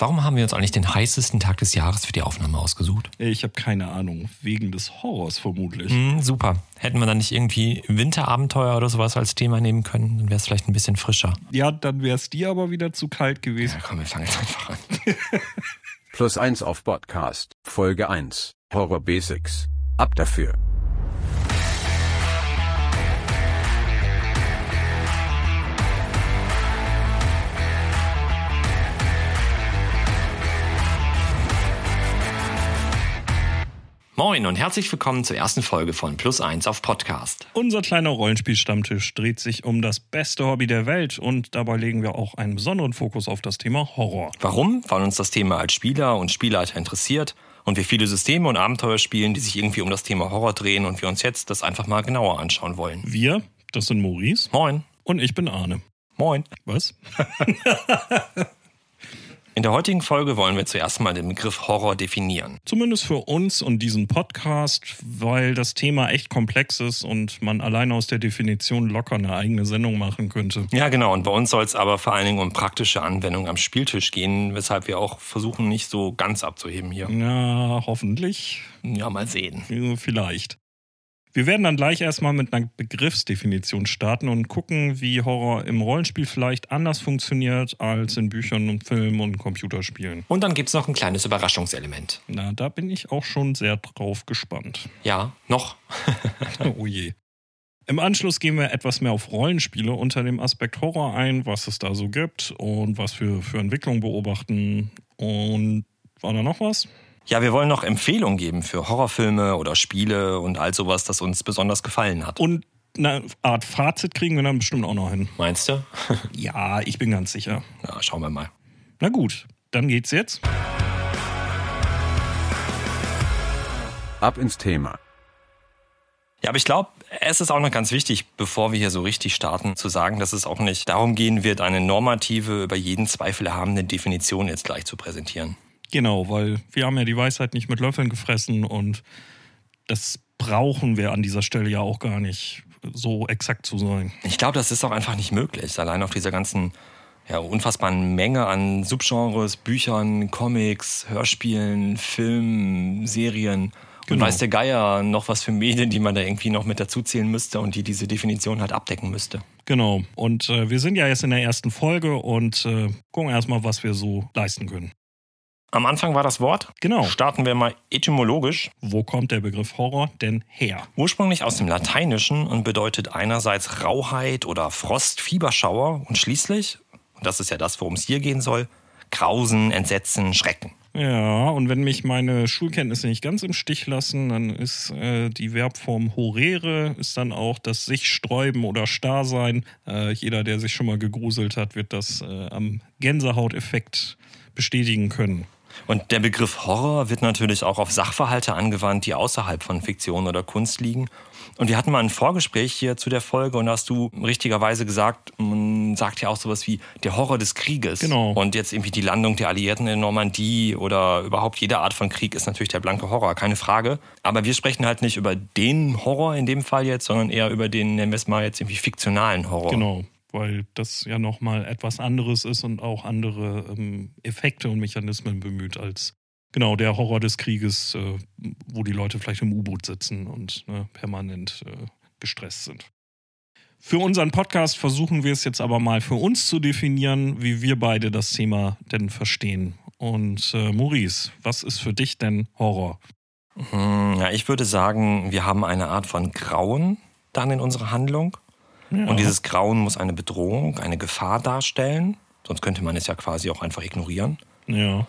Warum haben wir uns eigentlich den heißesten Tag des Jahres für die Aufnahme ausgesucht? Ich habe keine Ahnung. Wegen des Horrors vermutlich. Hm, super. Hätten wir dann nicht irgendwie Winterabenteuer oder sowas als Thema nehmen können, dann wäre es vielleicht ein bisschen frischer. Ja, dann wäre es dir aber wieder zu kalt gewesen. Ja, komm, wir fangen jetzt einfach an. Plus eins auf Podcast, Folge 1, Horror Basics. Ab dafür. Moin und herzlich willkommen zur ersten Folge von Plus eins auf Podcast. Unser kleiner Rollenspielstammtisch dreht sich um das beste Hobby der Welt und dabei legen wir auch einen besonderen Fokus auf das Thema Horror. Warum? Weil uns das Thema als Spieler und Spielleiter interessiert und wir viele Systeme und Abenteuer spielen, die sich irgendwie um das Thema Horror drehen und wir uns jetzt das einfach mal genauer anschauen wollen. Wir, das sind Maurice Moin. und ich bin Arne. Moin. Was? In der heutigen Folge wollen wir zuerst mal den Begriff Horror definieren. Zumindest für uns und diesen Podcast, weil das Thema echt komplex ist und man allein aus der Definition locker eine eigene Sendung machen könnte. Ja, genau. Und bei uns soll es aber vor allen Dingen um praktische Anwendungen am Spieltisch gehen, weshalb wir auch versuchen, nicht so ganz abzuheben hier. Ja, hoffentlich. Ja, mal sehen. Ja, Vielleicht. Wir werden dann gleich erstmal mit einer Begriffsdefinition starten und gucken, wie Horror im Rollenspiel vielleicht anders funktioniert als in Büchern und Filmen und Computerspielen. Und dann gibt es noch ein kleines Überraschungselement. Na, da bin ich auch schon sehr drauf gespannt. Ja, noch. oh je. Im Anschluss gehen wir etwas mehr auf Rollenspiele unter dem Aspekt Horror ein, was es da so gibt und was wir für Entwicklung beobachten. Und war da noch was? Ja, wir wollen noch Empfehlungen geben für Horrorfilme oder Spiele und all sowas, das uns besonders gefallen hat. Und eine Art Fazit kriegen wir dann bestimmt auch noch hin. Meinst du? Ja, ich bin ganz sicher. Ja, schauen wir mal. Na gut, dann geht's jetzt. Ab ins Thema. Ja, aber ich glaube, es ist auch noch ganz wichtig, bevor wir hier so richtig starten, zu sagen, dass es auch nicht darum gehen wird, eine normative, über jeden Zweifel erhabene Definition jetzt gleich zu präsentieren. Genau, weil wir haben ja die Weisheit nicht mit Löffeln gefressen und das brauchen wir an dieser Stelle ja auch gar nicht so exakt zu sein. Ich glaube, das ist auch einfach nicht möglich. Allein auf dieser ganzen ja, unfassbaren Menge an Subgenres, Büchern, Comics, Hörspielen, Filmen, Serien. Und Genau. weiß der Geier noch was für Medien, die man da irgendwie noch mit dazuzählen müsste und die diese Definition halt abdecken müsste. Genau. Und äh, wir sind ja jetzt in der ersten Folge und äh, gucken erstmal, was wir so leisten können. Am Anfang war das Wort. Genau. Starten wir mal etymologisch. Wo kommt der Begriff Horror denn her? Ursprünglich aus dem Lateinischen und bedeutet einerseits Rauheit oder Frost, Fieberschauer und schließlich, und das ist ja das, worum es hier gehen soll, Grausen, Entsetzen, Schrecken. Ja, und wenn mich meine Schulkenntnisse nicht ganz im Stich lassen, dann ist äh, die Verbform horere, ist dann auch das sich sträuben oder starr sein. Äh, jeder, der sich schon mal gegruselt hat, wird das äh, am Gänsehauteffekt bestätigen können. Und der Begriff Horror wird natürlich auch auf Sachverhalte angewandt, die außerhalb von Fiktion oder Kunst liegen. Und wir hatten mal ein Vorgespräch hier zu der Folge und da hast du richtigerweise gesagt, man sagt ja auch sowas wie der Horror des Krieges. Genau. Und jetzt irgendwie die Landung der Alliierten in Normandie oder überhaupt jede Art von Krieg ist natürlich der blanke Horror, keine Frage. Aber wir sprechen halt nicht über den Horror in dem Fall jetzt, sondern eher über den, nennen wir es mal jetzt irgendwie fiktionalen Horror. Genau, weil das ja nochmal etwas anderes ist und auch andere ähm, Effekte und Mechanismen bemüht als genau der Horror des Krieges, äh, wo die Leute vielleicht im U-Boot sitzen und ne, permanent äh, gestresst sind. Für unseren Podcast versuchen wir es jetzt aber mal für uns zu definieren, wie wir beide das Thema denn verstehen. Und äh, Maurice, was ist für dich denn Horror? Hm, Ja, ich würde sagen, wir haben eine Art von Grauen dann in unserer Handlung. Ja. Und dieses Grauen muss eine Bedrohung, eine Gefahr darstellen. Sonst könnte man es ja quasi auch einfach ignorieren. ja.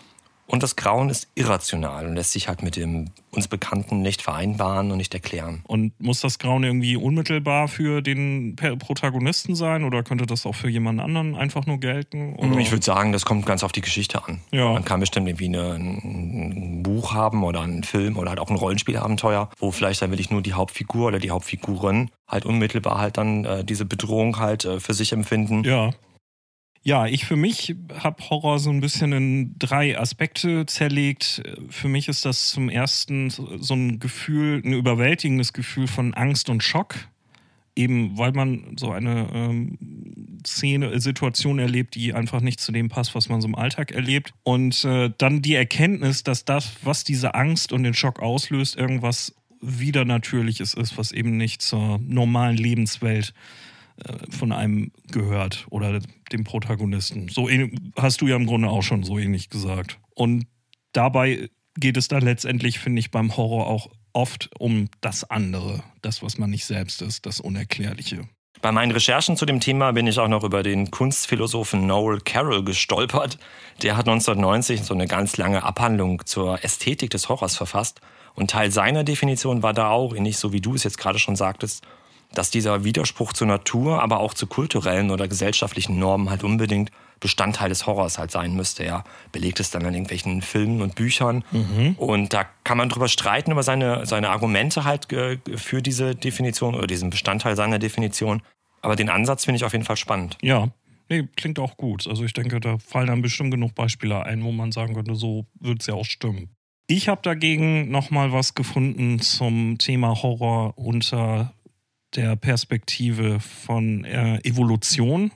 Und das Grauen ist irrational und lässt sich halt mit dem uns Bekannten nicht vereinbaren und nicht erklären. Und muss das Grauen irgendwie unmittelbar für den Protagonisten sein oder könnte das auch für jemand anderen einfach nur gelten? Oder? Ich würde sagen, das kommt ganz auf die Geschichte an. Ja. Man kann bestimmt irgendwie eine, ein Buch haben oder einen Film oder halt auch ein Rollenspielabenteuer, wo vielleicht dann wirklich nur die Hauptfigur oder die Hauptfiguren halt unmittelbar halt dann äh, diese Bedrohung halt äh, für sich empfinden. Ja. Ja, ich für mich habe Horror so ein bisschen in drei Aspekte zerlegt. Für mich ist das zum ersten so ein Gefühl, ein überwältigendes Gefühl von Angst und Schock. Eben weil man so eine ähm, Szene, äh, Situation erlebt, die einfach nicht zu dem passt, was man so im Alltag erlebt. Und äh, dann die Erkenntnis, dass das, was diese Angst und den Schock auslöst, irgendwas wieder Natürliches ist, was eben nicht zur normalen Lebenswelt äh, von einem gehört oder dem Protagonisten. So hast du ja im Grunde auch schon so ähnlich gesagt. Und dabei geht es dann letztendlich, finde ich, beim Horror auch oft um das andere, das, was man nicht selbst ist, das Unerklärliche. Bei meinen Recherchen zu dem Thema bin ich auch noch über den Kunstphilosophen Noel Carroll gestolpert. Der hat 1990 so eine ganz lange Abhandlung zur Ästhetik des Horrors verfasst. Und Teil seiner Definition war da auch, ähnlich so wie du es jetzt gerade schon sagtest, dass dieser Widerspruch zur Natur, aber auch zu kulturellen oder gesellschaftlichen Normen halt unbedingt Bestandteil des Horrors halt sein müsste. Er belegt es dann in irgendwelchen Filmen und Büchern. Mhm. Und da kann man drüber streiten, über seine, seine Argumente halt äh, für diese Definition oder diesen Bestandteil seiner Definition. Aber den Ansatz finde ich auf jeden Fall spannend. Ja, nee, klingt auch gut. Also ich denke, da fallen dann bestimmt genug Beispiele ein, wo man sagen könnte, so wird es ja auch stimmen. Ich habe dagegen nochmal was gefunden zum Thema Horror unter der Perspektive von äh, Evolution.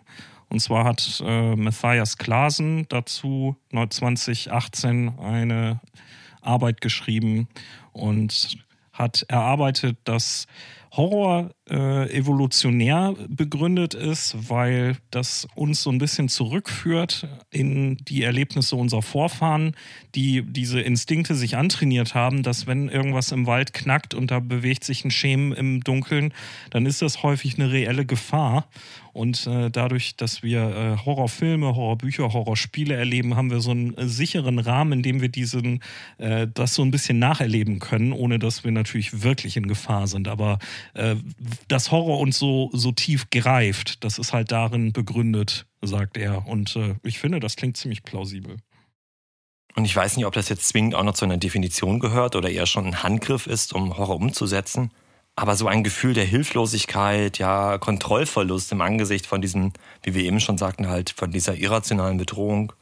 Und zwar hat äh, Matthias Klasen dazu 2018 eine Arbeit geschrieben und hat erarbeitet, dass Horror äh, evolutionär begründet ist, weil das uns so ein bisschen zurückführt in die Erlebnisse unserer Vorfahren, die diese Instinkte sich antrainiert haben, dass wenn irgendwas im Wald knackt und da bewegt sich ein Schemen im Dunkeln, dann ist das häufig eine reelle Gefahr. Und äh, dadurch, dass wir äh, Horrorfilme, Horrorbücher, Horrorspiele erleben, haben wir so einen äh, sicheren Rahmen, in dem wir diesen, äh, das so ein bisschen nacherleben können, ohne dass wir natürlich wirklich in Gefahr sind. Aber äh, dass Horror uns so, so tief greift, das ist halt darin begründet, sagt er. Und äh, ich finde, das klingt ziemlich plausibel. Und ich weiß nicht, ob das jetzt zwingend auch noch zu einer Definition gehört oder eher schon ein Handgriff ist, um Horror umzusetzen. Aber so ein Gefühl der Hilflosigkeit, ja, Kontrollverlust im Angesicht von diesem, wie wir eben schon sagten, halt von dieser irrationalen Bedrohung,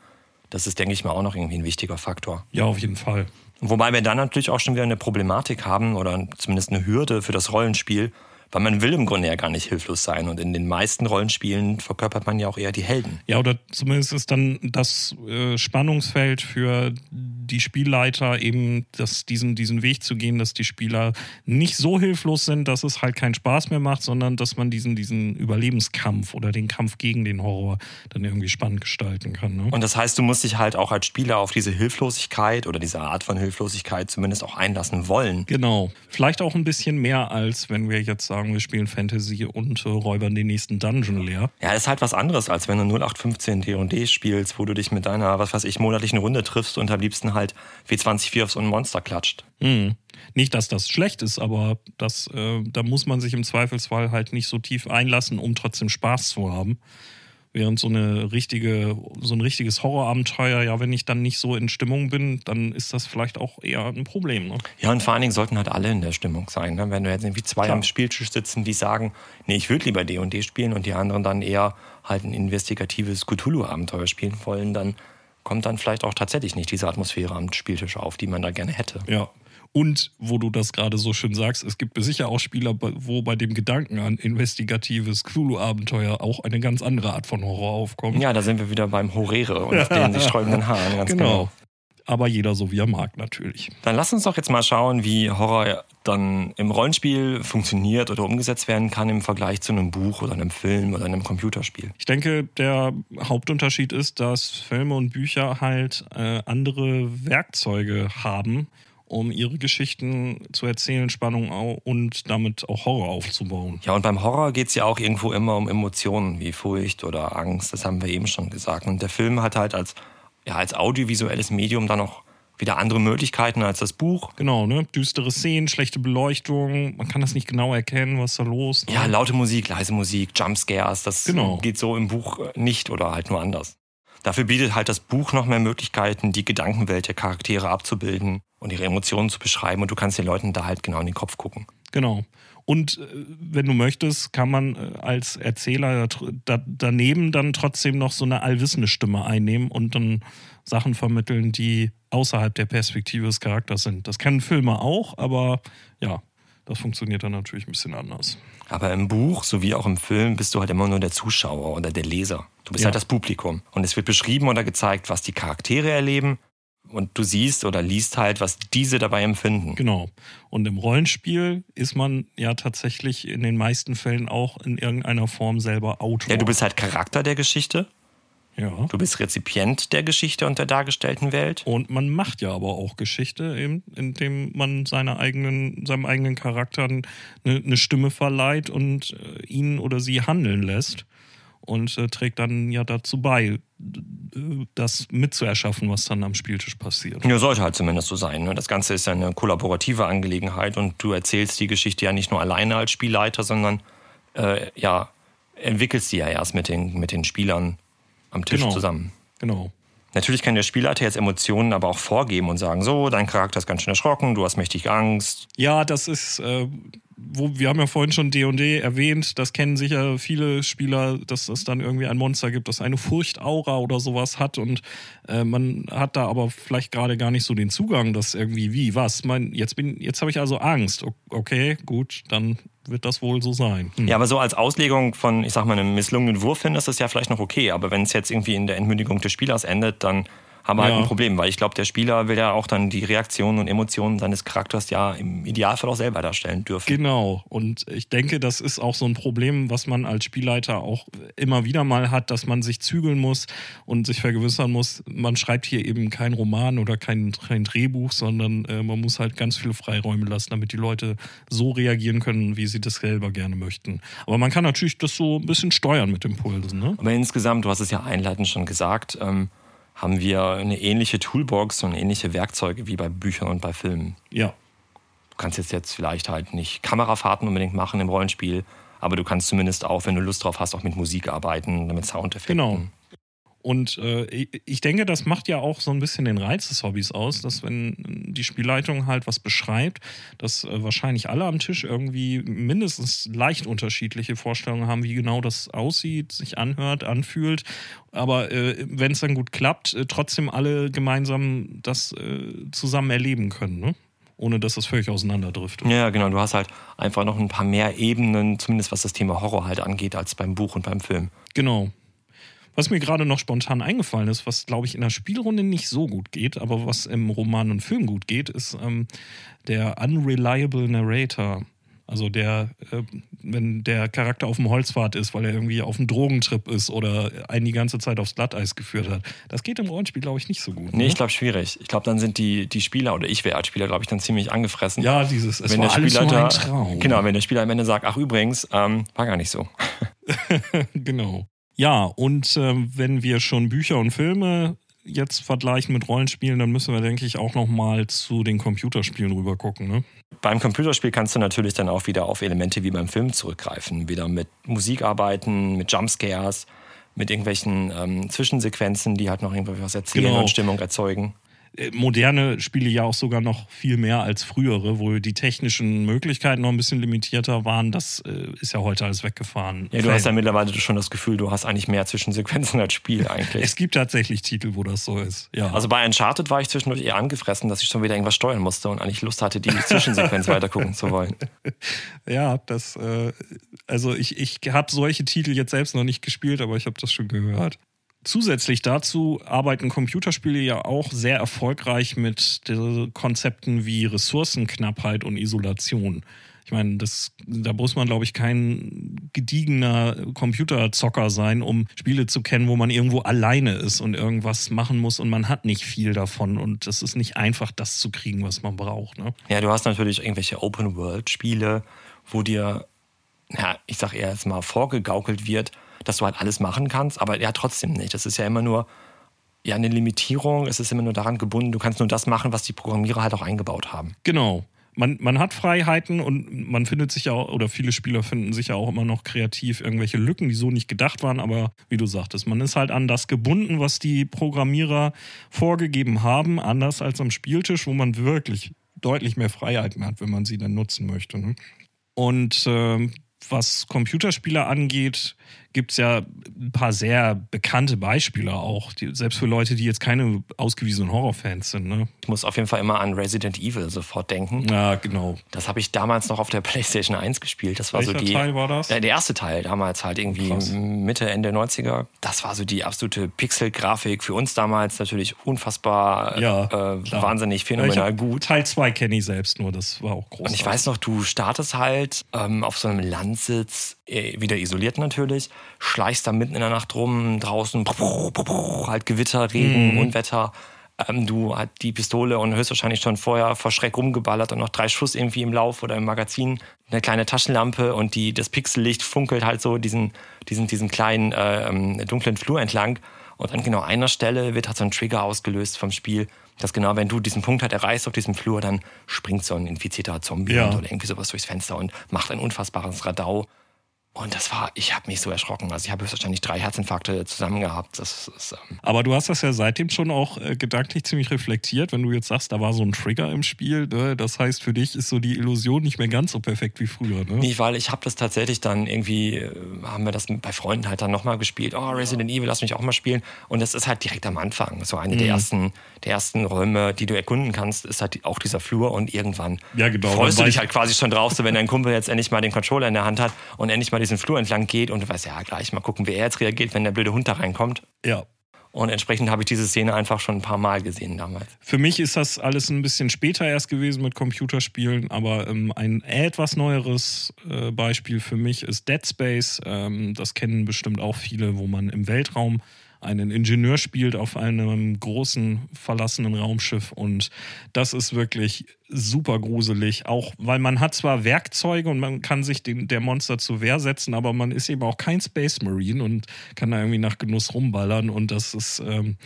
das ist, denke ich mal, auch noch irgendwie ein wichtiger Faktor. Ja, auf jeden Fall. Wobei wir dann natürlich auch schon wieder eine Problematik haben oder zumindest eine Hürde für das Rollenspiel, weil man will im Grunde ja gar nicht hilflos sein. Und in den meisten Rollenspielen verkörpert man ja auch eher die Helden. Ja, oder zumindest ist dann das äh, Spannungsfeld für die Spielleiter eben das, diesen, diesen Weg zu gehen, dass die Spieler nicht so hilflos sind, dass es halt keinen Spaß mehr macht, sondern dass man diesen, diesen Überlebenskampf oder den Kampf gegen den Horror dann irgendwie spannend gestalten kann. Ne? Und das heißt, du musst dich halt auch als Spieler auf diese Hilflosigkeit oder diese Art von Hilflosigkeit zumindest auch einlassen wollen. Genau. Vielleicht auch ein bisschen mehr, als wenn wir jetzt sagen, wir spielen Fantasy und äh, räubern den nächsten Dungeon leer. Ja, ist halt was anderes, als wenn du 0815 D&D spielst, wo du dich mit deiner, was weiß ich, monatlichen Runde triffst und am liebsten halt halt W20 auf so ein Monster klatscht. Mhm. Nicht, dass das schlecht ist, aber das, äh, da muss man sich im Zweifelsfall halt nicht so tief einlassen, um trotzdem Spaß zu haben. Während so eine richtige, so ein richtiges Horrorabenteuer, ja, wenn ich dann nicht so in Stimmung bin, dann ist das vielleicht auch eher ein Problem. Ne? Ja, und vor allen Dingen sollten halt alle in der Stimmung sein. Ne? Wenn du jetzt irgendwie zwei Klar. am Spieltisch sitzen, die sagen, nee, ich würde lieber D&D spielen und die anderen dann eher halt ein investigatives Cthulhu-Abenteuer spielen wollen, dann kommt dann vielleicht auch tatsächlich nicht diese Atmosphäre am Spieltisch auf, die man da gerne hätte. Ja. Und wo du das gerade so schön sagst, es gibt sicher auch Spieler, wo bei dem Gedanken an investigatives Cthulhu-Abenteuer auch eine ganz andere Art von Horror aufkommt. Ja, da sind wir wieder beim Horere und den sich sträubenden Haaren, ganz genau. genau aber jeder so wie er mag natürlich. Dann lass uns doch jetzt mal schauen, wie Horror dann im Rollenspiel funktioniert oder umgesetzt werden kann im Vergleich zu einem Buch oder einem Film oder einem Computerspiel. Ich denke, der Hauptunterschied ist, dass Filme und Bücher halt äh, andere Werkzeuge haben, um ihre Geschichten zu erzählen, Spannung und damit auch Horror aufzubauen. Ja, und beim Horror geht es ja auch irgendwo immer um Emotionen wie Furcht oder Angst, das haben wir eben schon gesagt. Und der Film hat halt als ja, als audiovisuelles Medium dann noch wieder andere Möglichkeiten als das Buch. Genau, ne? Düstere Szenen, schlechte Beleuchtung, man kann das nicht genau erkennen, was da los. Ne? Ja, laute Musik, leise Musik, Jumpscares, das genau. geht so im Buch nicht oder halt nur anders. Dafür bietet halt das Buch noch mehr Möglichkeiten, die Gedankenwelt der Charaktere abzubilden und ihre Emotionen zu beschreiben und du kannst den Leuten da halt genau in den Kopf gucken. Genau. Und äh, wenn du möchtest, kann man äh, als Erzähler daneben dann trotzdem noch so eine allwissende Stimme einnehmen und dann Sachen vermitteln, die außerhalb der Perspektive des Charakters sind. Das können Filme auch, aber ja, Das funktioniert dann natürlich ein bisschen anders. Aber im Buch sowie auch im Film bist du halt immer nur der Zuschauer oder der Leser. Du bist Ja. halt das Publikum. Und es wird beschrieben oder gezeigt, was die Charaktere erleben. Und du siehst oder liest halt, was diese dabei empfinden. Genau. Und im Rollenspiel ist man ja tatsächlich in den meisten Fällen auch in irgendeiner Form selber Autor. Ja, du bist halt Charakter der Geschichte. Ja. Du bist Rezipient der Geschichte und der dargestellten Welt. Und man macht ja aber auch Geschichte, eben, indem man seine eigenen, seinem eigenen Charakter eine, eine Stimme verleiht und äh, ihn oder sie handeln lässt. Und äh, trägt dann ja dazu bei, d- das mitzuerschaffen, was dann am Spieltisch passiert. Ja, sollte halt zumindest so sein. Ne? Das Ganze ist ja eine kollaborative Angelegenheit und du erzählst die Geschichte ja nicht nur alleine als Spielleiter, sondern äh, ja, entwickelst sie ja erst mit den, mit den Spielern am Tisch Genau. zusammen. Genau. Natürlich kann der Spielleiter jetzt Emotionen aber auch vorgeben und sagen, so, dein Charakter ist ganz schön erschrocken, du hast mächtig Angst. Ja, das ist, äh, wo, wir haben ja vorhin schon D&D erwähnt, das kennen sicher viele Spieler, dass es dann irgendwie ein Monster gibt, das eine Furchtaura oder sowas hat und äh, man hat da aber vielleicht gerade gar nicht so den Zugang, dass irgendwie, wie, was, mein, jetzt bin, jetzt habe ich also Angst. Okay, gut, dann wird das wohl so sein. Hm. Ja, aber so als Auslegung von, ich sag mal, einem misslungenen Wurf hin ist das ja vielleicht noch okay. Aber wenn es jetzt irgendwie in der Entmündigung des Spielers endet, dann haben wir halt Ja. ein Problem. Weil ich glaube, der Spieler will ja auch dann die Reaktionen und Emotionen seines Charakters ja im Idealfall auch selber darstellen dürfen. Genau. Und ich denke, das ist auch so ein Problem, was man als Spielleiter auch immer wieder mal hat, dass man sich zügeln muss und sich vergewissern muss, man schreibt hier eben kein Roman oder kein, kein Drehbuch, sondern äh, man muss halt ganz viele Freiräume lassen, damit die Leute so reagieren können, wie sie das selber gerne möchten. Aber man kann natürlich das so ein bisschen steuern mit Impulsen. Ne? Aber insgesamt, du hast es ja einleitend schon gesagt, ähm, haben wir eine ähnliche Toolbox und ähnliche Werkzeuge wie bei Büchern und bei Filmen. Ja. Du kannst jetzt, jetzt vielleicht halt nicht Kamerafahrten unbedingt machen im Rollenspiel, aber du kannst zumindest auch, wenn du Lust drauf hast, auch mit Musik arbeiten, mit Soundeffekten. Genau. Und äh, ich- denke, das macht ja auch so ein bisschen den Reiz des Hobbys aus, dass wenn die Spielleitung halt was beschreibt, dass äh, wahrscheinlich alle am Tisch irgendwie mindestens leicht unterschiedliche Vorstellungen haben, wie genau das aussieht, sich anhört, anfühlt. Aber äh, wenn es dann gut klappt, äh, trotzdem alle gemeinsam das äh, zusammen erleben können, ne? ohne dass das völlig auseinanderdriftet. Ja, genau. Du hast halt einfach noch ein paar mehr Ebenen, zumindest was das Thema Horror halt angeht, als beim Buch und beim Film. Genau. Was mir gerade noch spontan eingefallen ist, was glaube ich in der Spielrunde nicht so gut geht, aber was im Roman und Film gut geht, ist ähm, der unreliable Narrator. Also der, äh, wenn der Charakter auf dem Holzpfad ist, weil er irgendwie auf einem Drogentrip ist oder einen die ganze Zeit aufs Glatteis geführt hat. Das geht im Rollenspiel, glaube ich, nicht so gut. Nee, ne? ich glaube schwierig. Ich glaube, dann sind die, die Spieler oder ich wäre als Spieler, glaube ich, dann ziemlich angefressen. Ja, dieses, es wenn war der alles nur ein Traum. genau, wenn der Spieler am Ende sagt, ach übrigens, ähm, war gar nicht so. genau. Ja, und ähm, wenn wir schon Bücher und Filme jetzt vergleichen mit Rollenspielen, dann müssen wir, denke ich, auch noch mal zu den Computerspielen rüber gucken. Ne? Beim Computerspiel kannst du natürlich dann auch wieder auf Elemente wie beim Film zurückgreifen. Wieder mit Musik arbeiten, mit Jumpscares, mit irgendwelchen ähm, Zwischensequenzen, die halt noch irgendwie was erzählen Genau. und Stimmung erzeugen. Äh, Moderne Spiele ja auch sogar noch viel mehr als frühere, wo die technischen Möglichkeiten noch ein bisschen limitierter waren. Das äh, ist ja heute alles weggefahren. Ja, du hast ja mittlerweile schon das Gefühl, du hast eigentlich mehr Zwischensequenzen als Spiel eigentlich. es gibt tatsächlich Titel, wo das so ist. Ja. Also bei Uncharted war ich zwischendurch eher angefressen, dass ich schon wieder irgendwas steuern musste und eigentlich Lust hatte, die Zwischensequenz weitergucken zu wollen. Ja, das, äh, also ich, ich habe solche Titel jetzt selbst noch nicht gespielt, aber ich habe das schon gehört. Zusätzlich dazu arbeiten Computerspiele ja auch sehr erfolgreich mit Konzepten wie Ressourcenknappheit und Isolation. Ich meine, das, da muss man, glaube ich, kein gediegener Computerzocker sein, um Spiele zu kennen, wo man irgendwo alleine ist und irgendwas machen muss und man hat nicht viel davon und es ist nicht einfach, das zu kriegen, was man braucht. Ne? Ja, du hast natürlich irgendwelche Open-World-Spiele, wo dir, ja, ich sag eher jetzt mal vorgegaukelt wird, dass du halt alles machen kannst, aber ja, trotzdem nicht. Das ist ja immer nur ja, eine Limitierung, es ist immer nur daran gebunden, du kannst nur das machen, was die Programmierer halt auch eingebaut haben. Genau. Man, man hat Freiheiten und man findet sich ja, oder viele Spieler finden sich ja auch immer noch kreativ irgendwelche Lücken, die so nicht gedacht waren, aber wie du sagtest, man ist halt an das gebunden, was die Programmierer vorgegeben haben, anders als am Spieltisch, wo man wirklich deutlich mehr Freiheiten hat, wenn man sie dann nutzen möchte. Ne? Und ähm, was Computerspiele angeht, gibt es ja ein paar sehr bekannte Beispiele auch, die, selbst für Leute, die jetzt keine ausgewiesenen Horrorfans sind. Ne? Ich muss auf jeden Fall immer an Resident Evil sofort denken. Ja, genau. Das habe ich damals noch auf der PlayStation 1 gespielt. Das war Welcher so die. Teil war das? Ja, der erste Teil, damals halt irgendwie Krass. Mitte, Ende 90er. Das war so die absolute Pixel-Grafik. Für uns damals natürlich unfassbar Ja, äh, wahnsinnig phänomenal hab- gut. Teil 2 kenne ich selbst nur, das war auch groß. Und ich weiß noch, du startest halt ähm, auf so einem Landsitz, äh, wieder isoliert natürlich, schleichst da mitten in der Nacht rum, draußen halt Gewitter, Regen, Unwetter. Ähm, du hast die Pistole und höchstwahrscheinlich schon vorher vor Schreck rumgeballert und noch drei Schuss irgendwie im Lauf oder im Magazin, eine kleine Taschenlampe und die, das Pixellicht funkelt halt so diesen, diesen, diesen kleinen äh, ähm, dunklen Flur entlang. Und an genau einer Stelle wird halt so ein Trigger ausgelöst vom Spiel, dass genau, wenn du diesen Punkt halt erreichst auf diesem Flur, dann springt so ein infizierter Zombie Ja. oder irgendwie sowas durchs Fenster und macht ein unfassbares Radau. Und das war, ich habe mich so erschrocken. Also ich habe höchstwahrscheinlich drei Herzinfarkte zusammen gehabt. Das ist, ähm, Aber du hast das ja seitdem schon auch äh, gedanklich ziemlich reflektiert, wenn du jetzt sagst, da war so ein Trigger im Spiel. Ne? Das heißt, für dich ist so die Illusion nicht mehr ganz so perfekt wie früher. Ne? Nee, weil ich habe das tatsächlich dann irgendwie, äh, haben wir das bei Freunden halt dann nochmal gespielt. Oh, Resident Evil, lass mich auch mal spielen. Und das ist halt direkt am Anfang. So eine der, Mhm. ersten, der ersten Räume, die du erkunden kannst, ist halt auch dieser Flur. Und irgendwann Ja, genau, freust du dich halt quasi schon drauf, so wenn dein Kumpel jetzt endlich mal den Controller in der Hand hat und endlich mal diesen Flur entlang geht. Und du weißt, ja, gleich mal gucken, wie er jetzt reagiert, wenn der blöde Hund da reinkommt. Ja. Und entsprechend habe ich diese Szene einfach schon ein paar Mal gesehen damals. Für mich ist das alles ein bisschen später erst gewesen mit Computerspielen, aber ähm, ein etwas neueres äh, Beispiel für mich ist Dead Space. Ähm, das kennen bestimmt auch viele, wo man im Weltraum einen Ingenieur spielt auf einem großen verlassenen Raumschiff und das ist wirklich super gruselig, auch weil man hat zwar Werkzeuge und man kann sich den, der Monster zur Wehr setzen, aber man ist eben auch kein Space Marine und kann da irgendwie nach Genuss rumballern und das ist ähm,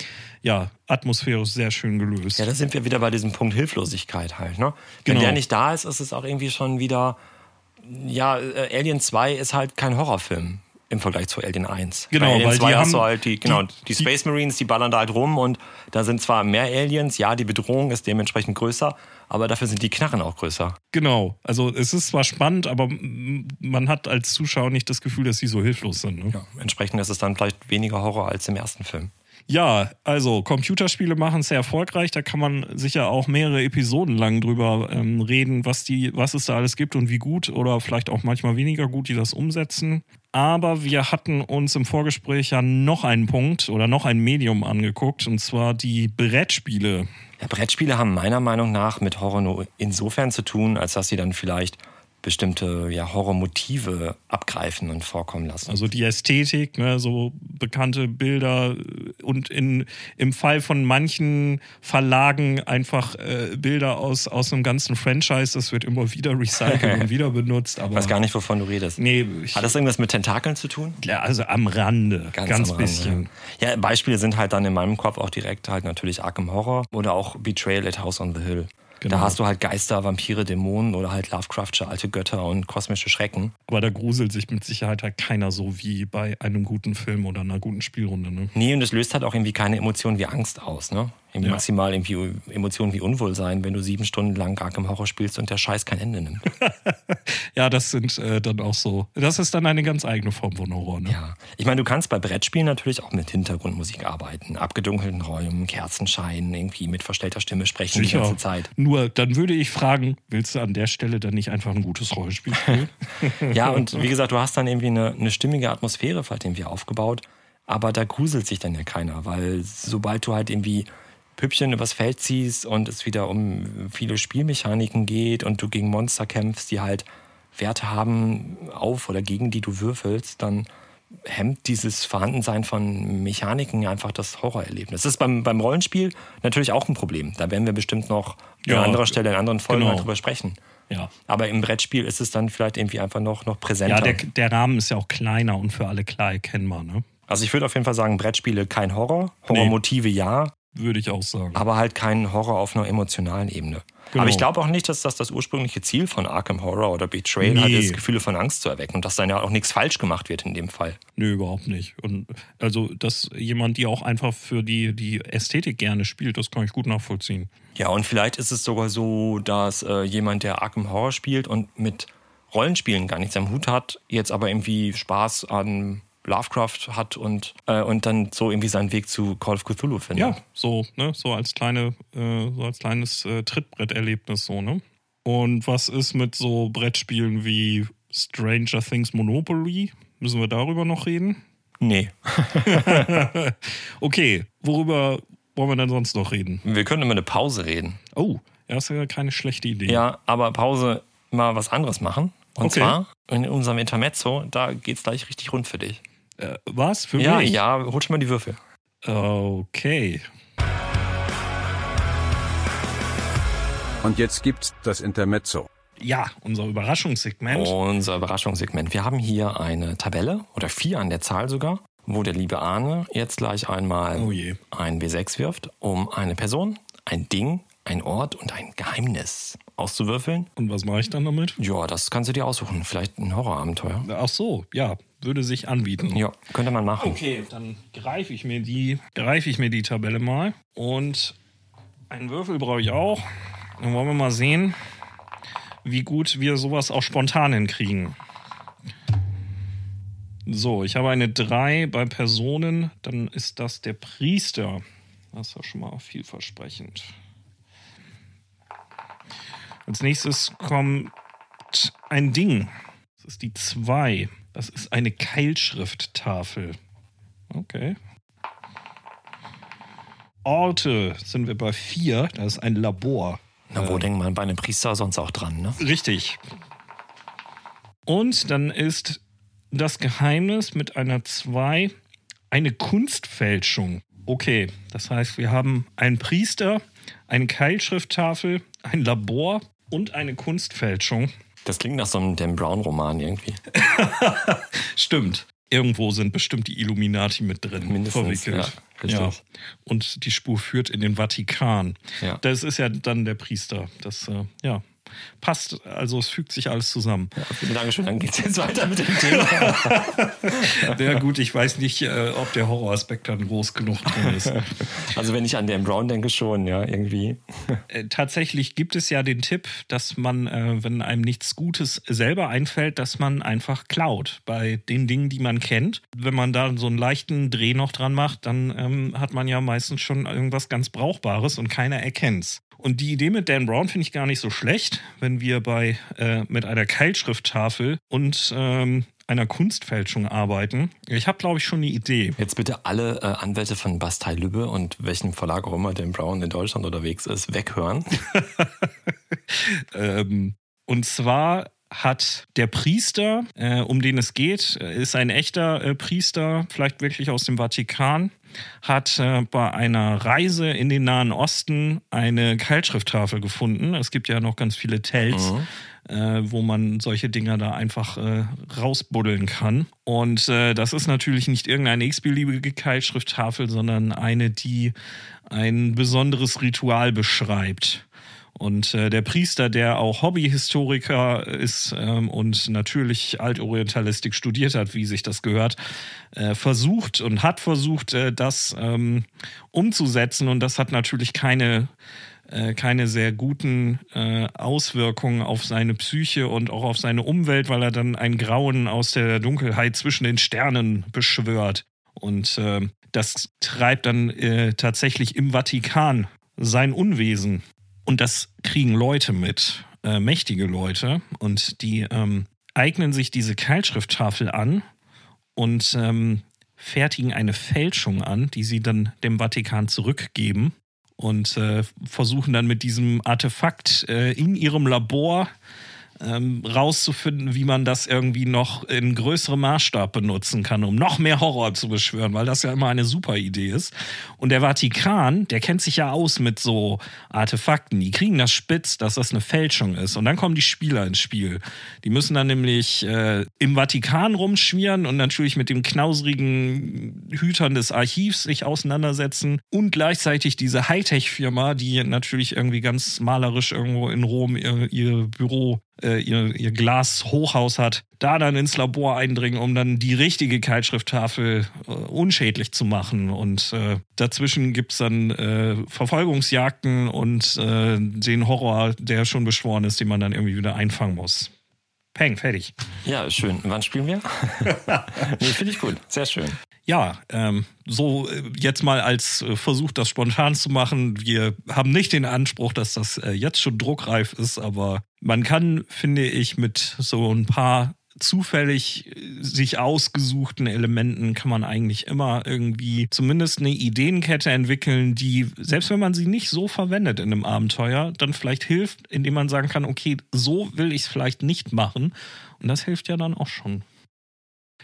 ja atmosphärisch sehr schön gelöst. Ja, da sind wir wieder bei diesem Punkt Hilflosigkeit halt. Ne? Wenn Genau. der nicht da ist, ist es auch irgendwie schon wieder. Ja, äh, Alien 2 ist halt kein Horrorfilm im Vergleich zu Alien 1. Genau, Bei Alien weil 2 die hast du halt die, genau, die- die, Space Marines, die ballern da halt rum und da sind zwar mehr Aliens, ja, die Bedrohung ist dementsprechend größer, aber dafür sind die Knarren auch größer. Genau. Also es ist zwar spannend, aber man hat als Zuschauer nicht das Gefühl, dass sie so hilflos sind. Ne? Ja, entsprechend ist es dann vielleicht weniger Horror als im ersten Film. Ja, also Computerspiele machen es sehr erfolgreich. Da kann man sicher auch mehrere Episoden lang drüber ähm, reden, was, die, was es da alles gibt und wie gut oder vielleicht auch manchmal weniger gut die das umsetzen. Aber wir hatten uns im Vorgespräch ja noch einen Punkt oder noch ein Medium angeguckt, und zwar die Brettspiele. Ja, Brettspiele haben meiner Meinung nach mit Horror nur insofern zu tun, als dass sie dann vielleicht bestimmte ja, Horrormotive abgreifen und vorkommen lassen. Also die Ästhetik, ne, so bekannte Bilder und in, im Fall von manchen Verlagen einfach äh, Bilder aus, aus einem ganzen Franchise, das wird immer wieder recycelt und wieder benutzt. Aber Ich weiß gar nicht, wovon du redest. Nee, Hat das irgendwas mit Tentakeln zu tun? ja, also am Rande, ganz, am Rande, bisschen. Ja. ja, Beispiele sind halt dann in meinem Kopf auch direkt halt natürlich Arkham Horror oder auch Betrayal at House on the Hill. Genau. Da hast du halt Geister, Vampire, Dämonen oder halt Lovecraftsche alte Götter und kosmische Schrecken. Aber da gruselt sich mit Sicherheit halt keiner so wie bei einem guten Film oder einer guten Spielrunde. Ne? Nee, und es löst halt auch irgendwie keine Emotionen wie Angst aus, ne? Irgendwie Ja. Maximal irgendwie Emotionen wie Unwohlsein, wenn du sieben Stunden lang Arkham Horror spielst und der Scheiß kein Ende nimmt. Ja, das sind äh, dann auch so. Das ist dann eine ganz eigene Form von Horror. Ne? Ja. Ich meine, du kannst bei Brettspielen natürlich auch mit Hintergrundmusik arbeiten. Abgedunkelten Räumen, Kerzenschein, irgendwie mit verstellter Stimme sprechen die ganze Zeit. Nur, dann würde ich fragen, willst du an der Stelle dann nicht einfach ein gutes Rollenspiel spielen? Ja, und wie gesagt, du hast dann irgendwie eine, eine stimmige Atmosphäre vielleicht irgendwie aufgebaut, aber da gruselt sich dann ja keiner, weil sobald du halt irgendwie Püppchen übers Feld ziehst und es wieder um viele Spielmechaniken geht und du gegen Monster kämpfst, die halt Werte haben auf oder gegen die du würfelst, dann hemmt dieses Vorhandensein von Mechaniken einfach das Horrorerlebnis. Das ist beim, beim Rollenspiel natürlich auch ein Problem. Da werden wir bestimmt noch Ja, an anderer Stelle in anderen Folgen genau. drüber sprechen. ja. Aber im Brettspiel ist es dann vielleicht irgendwie einfach noch, noch präsenter. Ja, der, der Rahmen ist ja auch kleiner und für alle klar erkennbar, ne? Also ich würde auf jeden Fall sagen, Brettspiele kein Horror. Horrormotive ja, Würde ich auch sagen. aber halt kein Horror auf einer emotionalen Ebene. Genau. Aber ich glaube auch nicht, dass das das ursprüngliche Ziel von Arkham Horror oder Betrayal Nee. ist, Gefühle von Angst zu erwecken und dass dann ja auch nichts falsch gemacht wird in dem Fall. Nö, überhaupt nicht. Und also, dass jemand, die auch einfach für die, die Ästhetik gerne spielt, das kann ich gut nachvollziehen. Ja, und vielleicht ist es sogar so, dass äh, jemand, der Arkham Horror spielt und mit Rollenspielen gar nichts am Hut hat, jetzt aber irgendwie Spaß an Lovecraft hat und, äh, und dann so irgendwie seinen Weg zu Call of Cthulhu findet. Ja, so, ne, so als kleine, äh, so als kleines äh, Trittbretterlebnis so, ne? Und was ist mit so Brettspielen wie Stranger Things Monopoly? Müssen wir darüber noch reden? Nee. okay, worüber wollen wir denn sonst noch reden? Wir können immer eine Pause reden. Oh, ja, ist ja keine schlechte Idee. Ja, aber Pause mal was anderes machen. Und Okay. zwar in unserem Intermezzo, da geht's gleich richtig rund für dich. Äh, was? Für ja, mich? ja, hol schon mal die Würfel. Okay. Und jetzt gibt's das Intermezzo. Ja, unser Überraschungssegment. Unser Überraschungssegment. Wir haben hier eine Tabelle oder vier an der Zahl sogar, wo der liebe Arne jetzt gleich einmal Oh ein W6 wirft, um eine Person, ein Ding, ein Ort und ein Geheimnis auszuwürfeln. Und was mache ich dann damit? Ja, das kannst du dir aussuchen. Vielleicht ein Horrorabenteuer. Ach so, ja, würde sich anbieten. Ja, könnte man machen. Okay, dann greife ich mir die, greife ich mir die Tabelle mal und einen Würfel brauche ich auch. Dann wollen wir mal sehen, wie gut wir sowas auch spontan hinkriegen. So, ich habe eine 3 bei Personen, dann ist das der Priester. Das ist ja schon mal vielversprechend. Als nächstes kommt ein Ding. Das ist die 2. Das ist eine Keilschrifttafel. Okay. Orte sind wir bei 4. Das ist ein Labor. Na, wo denkt man bei einem Priester sonst auch dran, ne? Richtig. Und dann ist das Geheimnis mit einer 2 eine Kunstfälschung. Okay, das heißt, wir haben einen Priester, eine Keilschrifttafel, ein Labor und eine Kunstfälschung. Das klingt nach so einem Dan Brown-Roman irgendwie. Stimmt. Irgendwo sind bestimmt die Illuminati mit drin Mindestens, verwickelt. ja, richtig. Und die Spur führt in den Vatikan. Ja. Das ist ja dann der Priester. Das, äh, ja, passt. Also es fügt sich alles zusammen. Ja, vielen Dank schön. Dann geht's jetzt weiter mit dem Thema. Ja gut, ich weiß nicht, äh, ob der Horroraspekt dann groß genug drin ist. Also wenn ich an Dan Brown denke, schon, ja, irgendwie. Äh, tatsächlich gibt es ja den Tipp, dass man, äh, wenn einem nichts Gutes selber einfällt, dass man einfach klaut bei den Dingen, die man kennt. Wenn man da so einen leichten Dreh noch dran macht, dann ähm, hat man ja meistens schon irgendwas ganz Brauchbares und keiner erkennt's. Und die Idee mit Dan Brown finde ich gar nicht so schlecht, wenn wir bei äh, mit einer Keilschrifttafel und ähm, einer Kunstfälschung arbeiten. Ich habe, glaube ich, schon eine Idee. Jetzt bitte alle äh, Anwälte von Bastei Lübbe und welchem Verlag auch immer Dan Brown in Deutschland unterwegs ist, weghören. Ähm, und zwar hat der Priester, äh, um den es geht, äh, ist ein echter äh, Priester, vielleicht wirklich aus dem Vatikan, hat äh, bei einer Reise in den Nahen Osten eine Keilschrifttafel gefunden. Es gibt ja noch ganz viele Tells. Äh, wo man solche Dinger da einfach äh, rausbuddeln kann. Und äh, das ist natürlich nicht irgendeine x-beliebige Keilschrifttafel, sondern eine, die ein besonderes Ritual beschreibt. Und äh, der Priester, der auch Hobbyhistoriker ist ähm, und natürlich Altorientalistik studiert hat, wie sich das gehört, äh, versucht und hat versucht, äh, das ähm, umzusetzen. Und das hat natürlich keine, äh, keine sehr guten äh, Auswirkungen auf seine Psyche und auch auf seine Umwelt, weil er dann ein Grauen aus der Dunkelheit zwischen den Sternen beschwört. Und äh, das treibt dann tatsächlich im Vatikan sein Unwesen. Und das kriegen Leute mit, äh, mächtige Leute. Und die ähm, eignen sich diese Keilschrifttafel an und ähm, fertigen eine Fälschung an, die sie dann dem Vatikan zurückgeben und äh, versuchen dann mit diesem Artefakt äh, in ihrem Labor ähm, rauszufinden, wie man das irgendwie noch in größerem Maßstab benutzen kann, um noch mehr Horror zu beschwören, weil das ja immer eine super Idee ist. Und der Vatikan, der kennt sich ja aus mit so Artefakten. Die kriegen das spitz, dass das eine Fälschung ist. Und dann kommen die Spieler ins Spiel. Die müssen dann nämlich äh, im Vatikan rumschmieren und natürlich mit dem knausrigen Hütern des Archivs sich auseinandersetzen und gleichzeitig diese Hightech-Firma, die natürlich irgendwie ganz malerisch irgendwo in Rom ihr, ihr Büro äh, ihr, ihr Glas-Hochhaus hat, da dann ins Labor eindringen, um dann die richtige Keilschrifttafel äh, unschädlich zu machen. Und äh, dazwischen gibt es dann äh, Verfolgungsjagden und äh, den Horror, der schon beschworen ist, den man dann irgendwie wieder einfangen muss. Peng, fertig. Ja, schön. Wann spielen wir? nee, finde ich gut. Sehr schön. Ja, ähm, so äh, jetzt mal als äh, Versuch, das spontan zu machen. Wir haben nicht den Anspruch, dass das äh, jetzt schon druckreif ist, aber man kann, finde ich, mit so ein paar zufällig sich ausgesuchten Elementen kann man eigentlich immer irgendwie zumindest eine Ideenkette entwickeln, die, selbst wenn man sie nicht so verwendet in einem Abenteuer, dann vielleicht hilft, indem man sagen kann, okay, so will ich es vielleicht nicht machen. Und das hilft ja dann auch schon.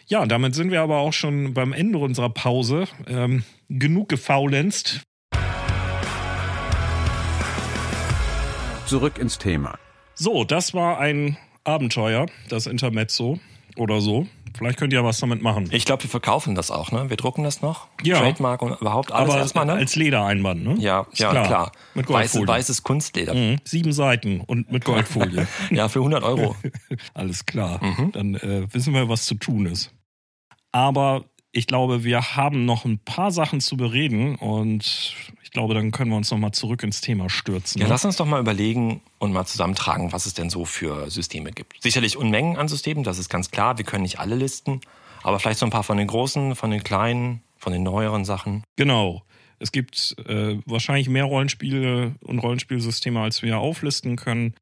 Ja, damit sind wir aber auch schon beim Ende unserer Pause. Ähm, genug gefaulenzt. Zurück ins Thema. So, das war ein Abenteuer, das Intermezzo oder so. Vielleicht könnt ihr ja was damit machen. Ich glaube, wir verkaufen das auch, ne? Wir drucken das noch. Ja. Trademark und überhaupt alles Aber erstmal, ne? als Ledereinband, ne? ja, Ist ja, klar. Mit Weiße, Goldfolie. weißes Kunstleder. Mhm. Sieben Seiten und mit Goldfolie. Ja, für 100 Euro. Alles klar. Mhm. Dann äh, wissen wir, was zu tun ist. Aber ich glaube, wir haben noch ein paar Sachen zu bereden und glaube, dann können wir uns nochmal zurück ins Thema stürzen. Ja, ne? lass uns doch mal überlegen und mal zusammentragen, was es denn so für Systeme gibt. Sicherlich Unmengen an Systemen, das ist ganz klar. Wir können nicht alle listen, aber vielleicht so ein paar von den großen, von den kleinen, von den neueren Sachen. Genau. Es gibt äh, wahrscheinlich mehr Rollenspiele und Rollenspielsysteme, als wir auflisten können.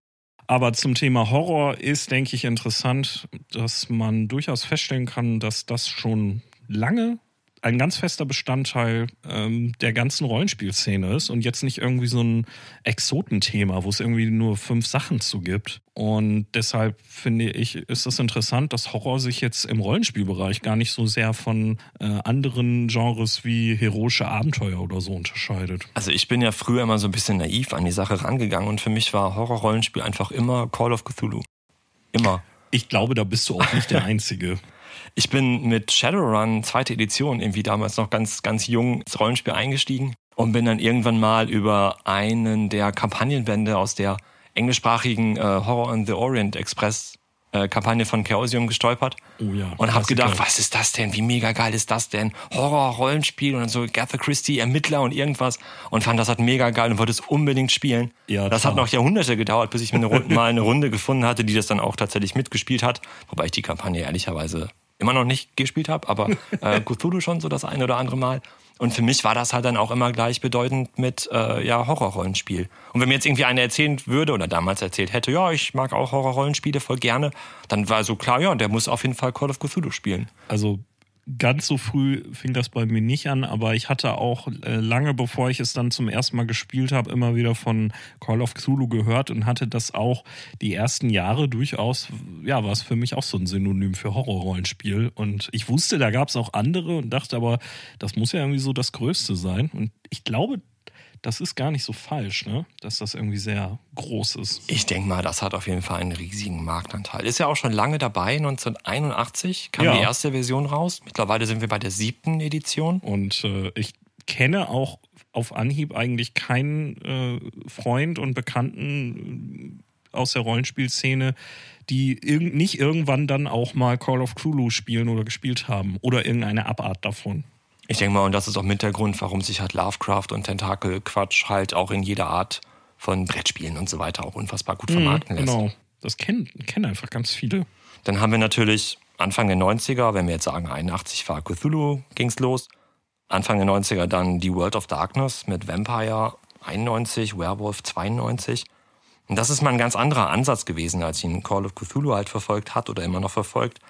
Aber zum Thema Horror ist, denke ich, interessant, dass man durchaus feststellen kann, dass das schon lange ein ganz fester Bestandteil ähm, der ganzen Rollenspielszene ist und jetzt nicht irgendwie so ein Exotenthema, wo es irgendwie nur fünf Sachen zu gibt. Und deshalb finde ich, ist es interessant, dass Horror sich jetzt im Rollenspielbereich gar nicht so sehr von äh, anderen Genres wie heroische Abenteuer oder so unterscheidet. Also ich bin ja früher immer so ein bisschen naiv an die Sache rangegangen und für mich war Horror-Rollenspiel einfach immer Call of Cthulhu. Immer. Ich glaube, da bist du auch nicht der Einzige. Ich bin mit Shadowrun, zweite Edition, irgendwie damals noch ganz, ganz jung ins Rollenspiel eingestiegen und bin dann irgendwann mal über einen der Kampagnenbände aus der englischsprachigen äh, Horror in the Orient Express äh, Kampagne von Chaosium gestolpert Oh ja. und habe gedacht, was ist das denn? Wie mega geil ist das denn? Horror, Rollenspiel und so Agatha Christie, Ermittler und irgendwas und fand das halt mega geil und wollte es unbedingt spielen. Ja, das klar. hat noch Jahrhunderte gedauert, bis ich mir eine mal eine Runde gefunden hatte, die das dann auch tatsächlich mitgespielt hat, wobei ich die Kampagne ehrlicherweise immer noch nicht gespielt habe, aber äh, Cthulhu schon so das eine oder andere Mal. Und für mich war das halt dann auch immer gleichbedeutend mit äh, ja, Horrorrollenspiel. Und wenn mir jetzt irgendwie einer erzählen würde oder damals erzählt hätte, ja, ich mag auch Horrorrollenspiele voll gerne, dann war so klar, ja, der muss auf jeden Fall Call of Cthulhu spielen. Also ganz so früh fing das bei mir nicht an, aber ich hatte auch äh, lange bevor ich es dann zum ersten Mal gespielt habe, immer wieder von Call of Cthulhu gehört und hatte das auch die ersten Jahre durchaus, ja, war es für mich auch so ein Synonym für Horrorrollenspiel. Und ich wusste, da gab es auch andere und dachte aber, das muss ja irgendwie so das Größte sein. Und ich glaube, das ist gar nicht so falsch, ne? Dass das irgendwie sehr groß ist. Ich denke mal, das hat auf jeden Fall einen riesigen Marktanteil. Ist ja auch schon lange dabei. 1981 kam Ja. die erste Version raus. Mittlerweile sind wir bei der siebten Edition. Und äh, ich kenne auch auf Anhieb eigentlich keinen äh, Freund und Bekannten äh, aus der Rollenspielszene, die irg nicht irgendwann dann auch mal Call of Cthulhu spielen oder gespielt haben oder irgendeine Abart davon. Ich denke mal, und das ist auch mit der Grund, warum sich halt Lovecraft und Tentakel-Quatsch halt auch in jeder Art von Brettspielen und so weiter auch unfassbar gut vermarkten lässt. Genau. Das kennen, kennen einfach ganz viele. Dann haben wir natürlich Anfang der 90er, wenn wir jetzt sagen 81 war Cthulhu, ging's los. Anfang der 90er dann die World of Darkness mit Vampire 91, Werewolf 92. Und das ist mal ein ganz anderer Ansatz gewesen, als ihn Call of Cthulhu halt verfolgt hat oder immer noch verfolgt.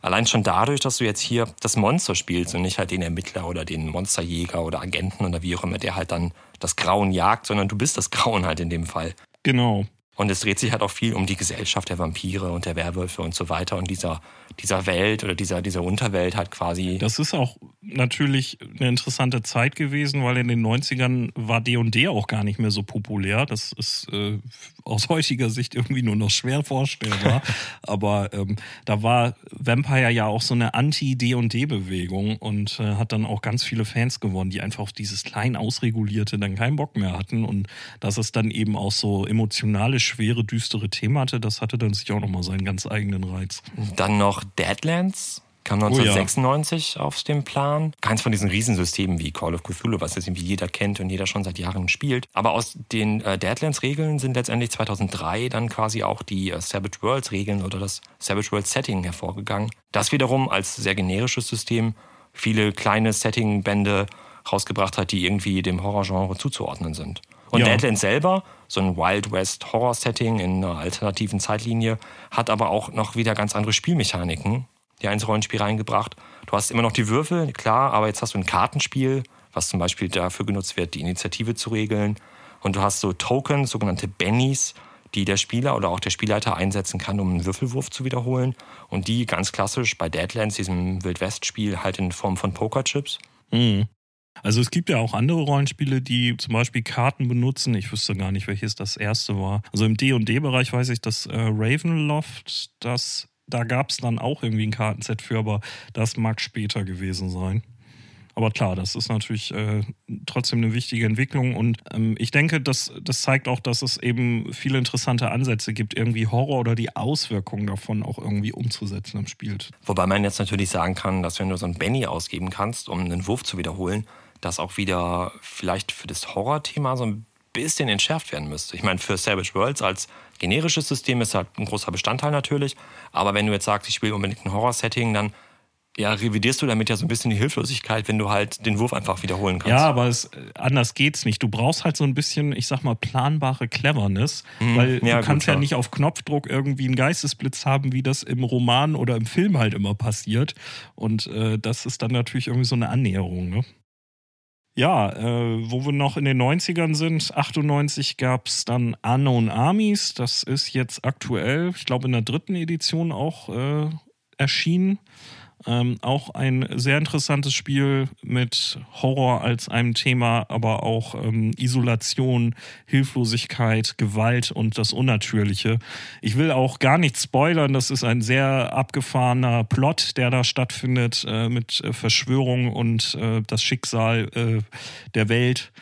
Allein schon dadurch, dass du jetzt hier das Monster spielst und nicht halt den Ermittler oder den Monsterjäger oder Agenten oder wie auch immer, der halt dann das Grauen jagt, sondern du bist das Grauen halt in dem Fall. Genau. Und es dreht sich halt auch viel um die Gesellschaft der Vampire und der Werwölfe und so weiter und dieser, dieser Welt oder dieser, dieser Unterwelt halt quasi. Das ist auch natürlich eine interessante Zeit gewesen, weil in den 90ern war D&D auch gar nicht mehr so populär. Das ist äh, aus heutiger Sicht irgendwie nur noch schwer vorstellbar. Aber ähm, da war Vampire ja auch so eine Anti-D&D-Bewegung und äh, hat dann auch ganz viele Fans gewonnen, die einfach auf dieses klein ausregulierte dann keinen Bock mehr hatten. Und dass es dann eben auch so emotionale, schwere, düstere Themen hatte, das hatte dann sich auch nochmal seinen ganz eigenen Reiz. Dann noch Deadlands kam 1996 oh ja. auf den Plan. Keins von diesen Riesensystemen wie Call of Cthulhu, was jetzt irgendwie jeder kennt und jeder schon seit Jahren spielt. Aber aus den äh, Deadlands-Regeln sind letztendlich 2003 dann quasi auch die äh, Savage Worlds-Regeln oder das Savage Worlds-Setting hervorgegangen. Das wiederum als sehr generisches System viele kleine Setting-Bände rausgebracht hat, die irgendwie dem Horrorgenre zuzuordnen sind. Und ja. Deadlands selber, so ein Wild West Horror-Setting in einer alternativen Zeitlinie, hat aber auch noch wieder ganz andere Spielmechaniken die ins Rollenspiel reingebracht. Du hast immer noch die Würfel, klar, aber jetzt hast du ein Kartenspiel, was zum Beispiel dafür genutzt wird, die Initiative zu regeln. Und du hast so Tokens, sogenannte Bennies, die der Spieler oder auch der Spielleiter einsetzen kann, um einen Würfelwurf zu wiederholen. Und die ganz klassisch bei Deadlands, diesem Wildwest-Spiel, halt in Form von Pokerchips. Mhm. Also es gibt ja auch andere Rollenspiele, die zum Beispiel Karten benutzen. Ich wüsste gar nicht, welches das erste war. Also im D&D-Bereich weiß ich, dass äh, Ravenloft, das, da gab es dann auch irgendwie ein Kartenset für, aber das mag später gewesen sein. Aber klar, das ist natürlich äh, trotzdem eine wichtige Entwicklung und ähm, ich denke, das, das zeigt auch, dass es eben viele interessante Ansätze gibt, irgendwie Horror oder die Auswirkungen davon auch irgendwie umzusetzen im Spiel. Wobei man jetzt natürlich sagen kann, dass wenn du so ein Benny ausgeben kannst, um einen Wurf zu wiederholen, das auch wieder vielleicht für das Horror-Thema so ein bisschen entschärft werden müsste. Ich meine, für Savage Worlds als generisches System ist halt ein großer Bestandteil natürlich. Aber wenn du jetzt sagst, ich spiele unbedingt ein Horror-Setting, dann ja, revidierst du damit ja so ein bisschen die Hilflosigkeit, wenn du halt den Wurf einfach wiederholen kannst. Ja, aber es, anders geht's nicht. Du brauchst halt so ein bisschen, ich sag mal, planbare Cleverness, mhm. weil ja, du kannst gut, ja nicht auf Knopfdruck irgendwie einen Geistesblitz haben, wie das im Roman oder im Film halt immer passiert. Und äh, das ist dann natürlich irgendwie so eine Annäherung, ne? Ja, äh, wo wir noch in den 90ern sind, 98 gab es dann Unknown Armies. Das ist jetzt aktuell, ich glaube in der dritten Edition auch äh, erschienen. Ähm, auch ein sehr interessantes Spiel mit Horror als einem Thema, aber auch ähm, Isolation, Hilflosigkeit, Gewalt und das Unnatürliche. Ich will auch gar nicht spoilern, das ist ein sehr abgefahrener Plot, der da stattfindet äh, mit äh, Verschwörung und äh, das Schicksal äh, der Welt.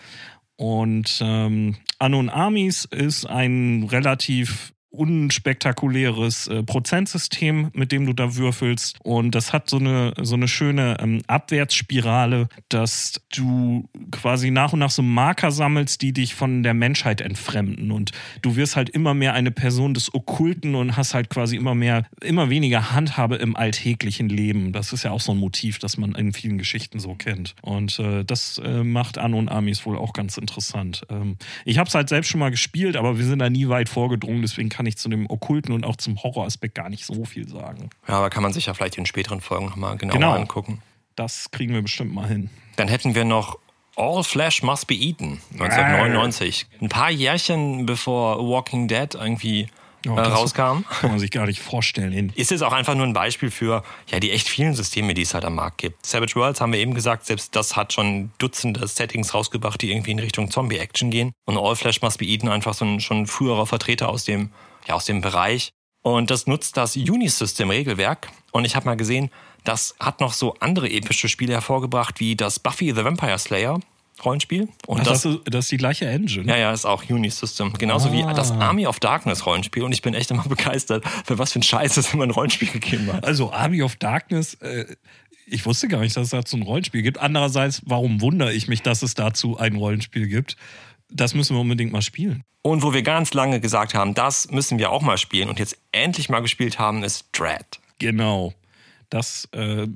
Und ähm, Anon Armies ist ein relativ unspektakuläres äh, Prozentsystem, mit dem du da würfelst. Und das hat so eine, so eine schöne ähm, Abwärtsspirale, dass du quasi nach und nach so Marker sammelst, die dich von der Menschheit entfremden. Und du wirst halt immer mehr eine Person des Okkulten und hast halt quasi immer mehr, immer weniger Handhabe im alltäglichen Leben. Das ist ja auch so ein Motiv, das man in vielen Geschichten so kennt. Und äh, das äh, macht Anno und Amis wohl auch ganz interessant. Ähm, ich habe es halt selbst schon mal gespielt, aber wir sind da nie weit vorgedrungen, deswegen kann kann ich zu dem Okkulten und auch zum Horroraspekt gar nicht so viel sagen. Ja, aber kann man sich ja vielleicht in späteren Folgen nochmal genauer genau. angucken. Das kriegen wir bestimmt mal hin. Dann hätten wir noch All Flesh Must Be Eaten, 1999. Ein paar Jährchen bevor Walking Dead irgendwie oh, äh, rauskam. Kann man sich gar nicht vorstellen. Ist es auch einfach nur ein Beispiel für ja, die echt vielen Systeme, die es halt am Markt gibt. Savage Worlds haben wir eben gesagt, selbst das hat schon Dutzende Settings rausgebracht, die irgendwie in Richtung Zombie-Action gehen. Und All Flesh Must Be Eaten einfach so ein schon früherer Vertreter aus dem ja, aus dem Bereich. Und das nutzt das Unisystem-Regelwerk. Und ich habe mal gesehen, das hat noch so andere epische Spiele hervorgebracht, wie das Buffy the Vampire Slayer Rollenspiel. Und Ach, das, das, das, ist die gleiche Engine. Ja, ja, ist auch Unisystem. Genauso ah. wie das Army of Darkness Rollenspiel. Und ich bin echt immer begeistert, für was für ein Scheiß es immer ein Rollenspiel gegeben hat. Also Army of Darkness, äh, ich wusste gar nicht, dass es dazu ein Rollenspiel gibt. Andererseits, warum wundere ich mich, dass es dazu ein Rollenspiel gibt? Das müssen wir unbedingt mal spielen. Und wo wir ganz lange gesagt haben, das müssen wir auch mal spielen und jetzt endlich mal gespielt haben, ist Dread. Genau. Das äh,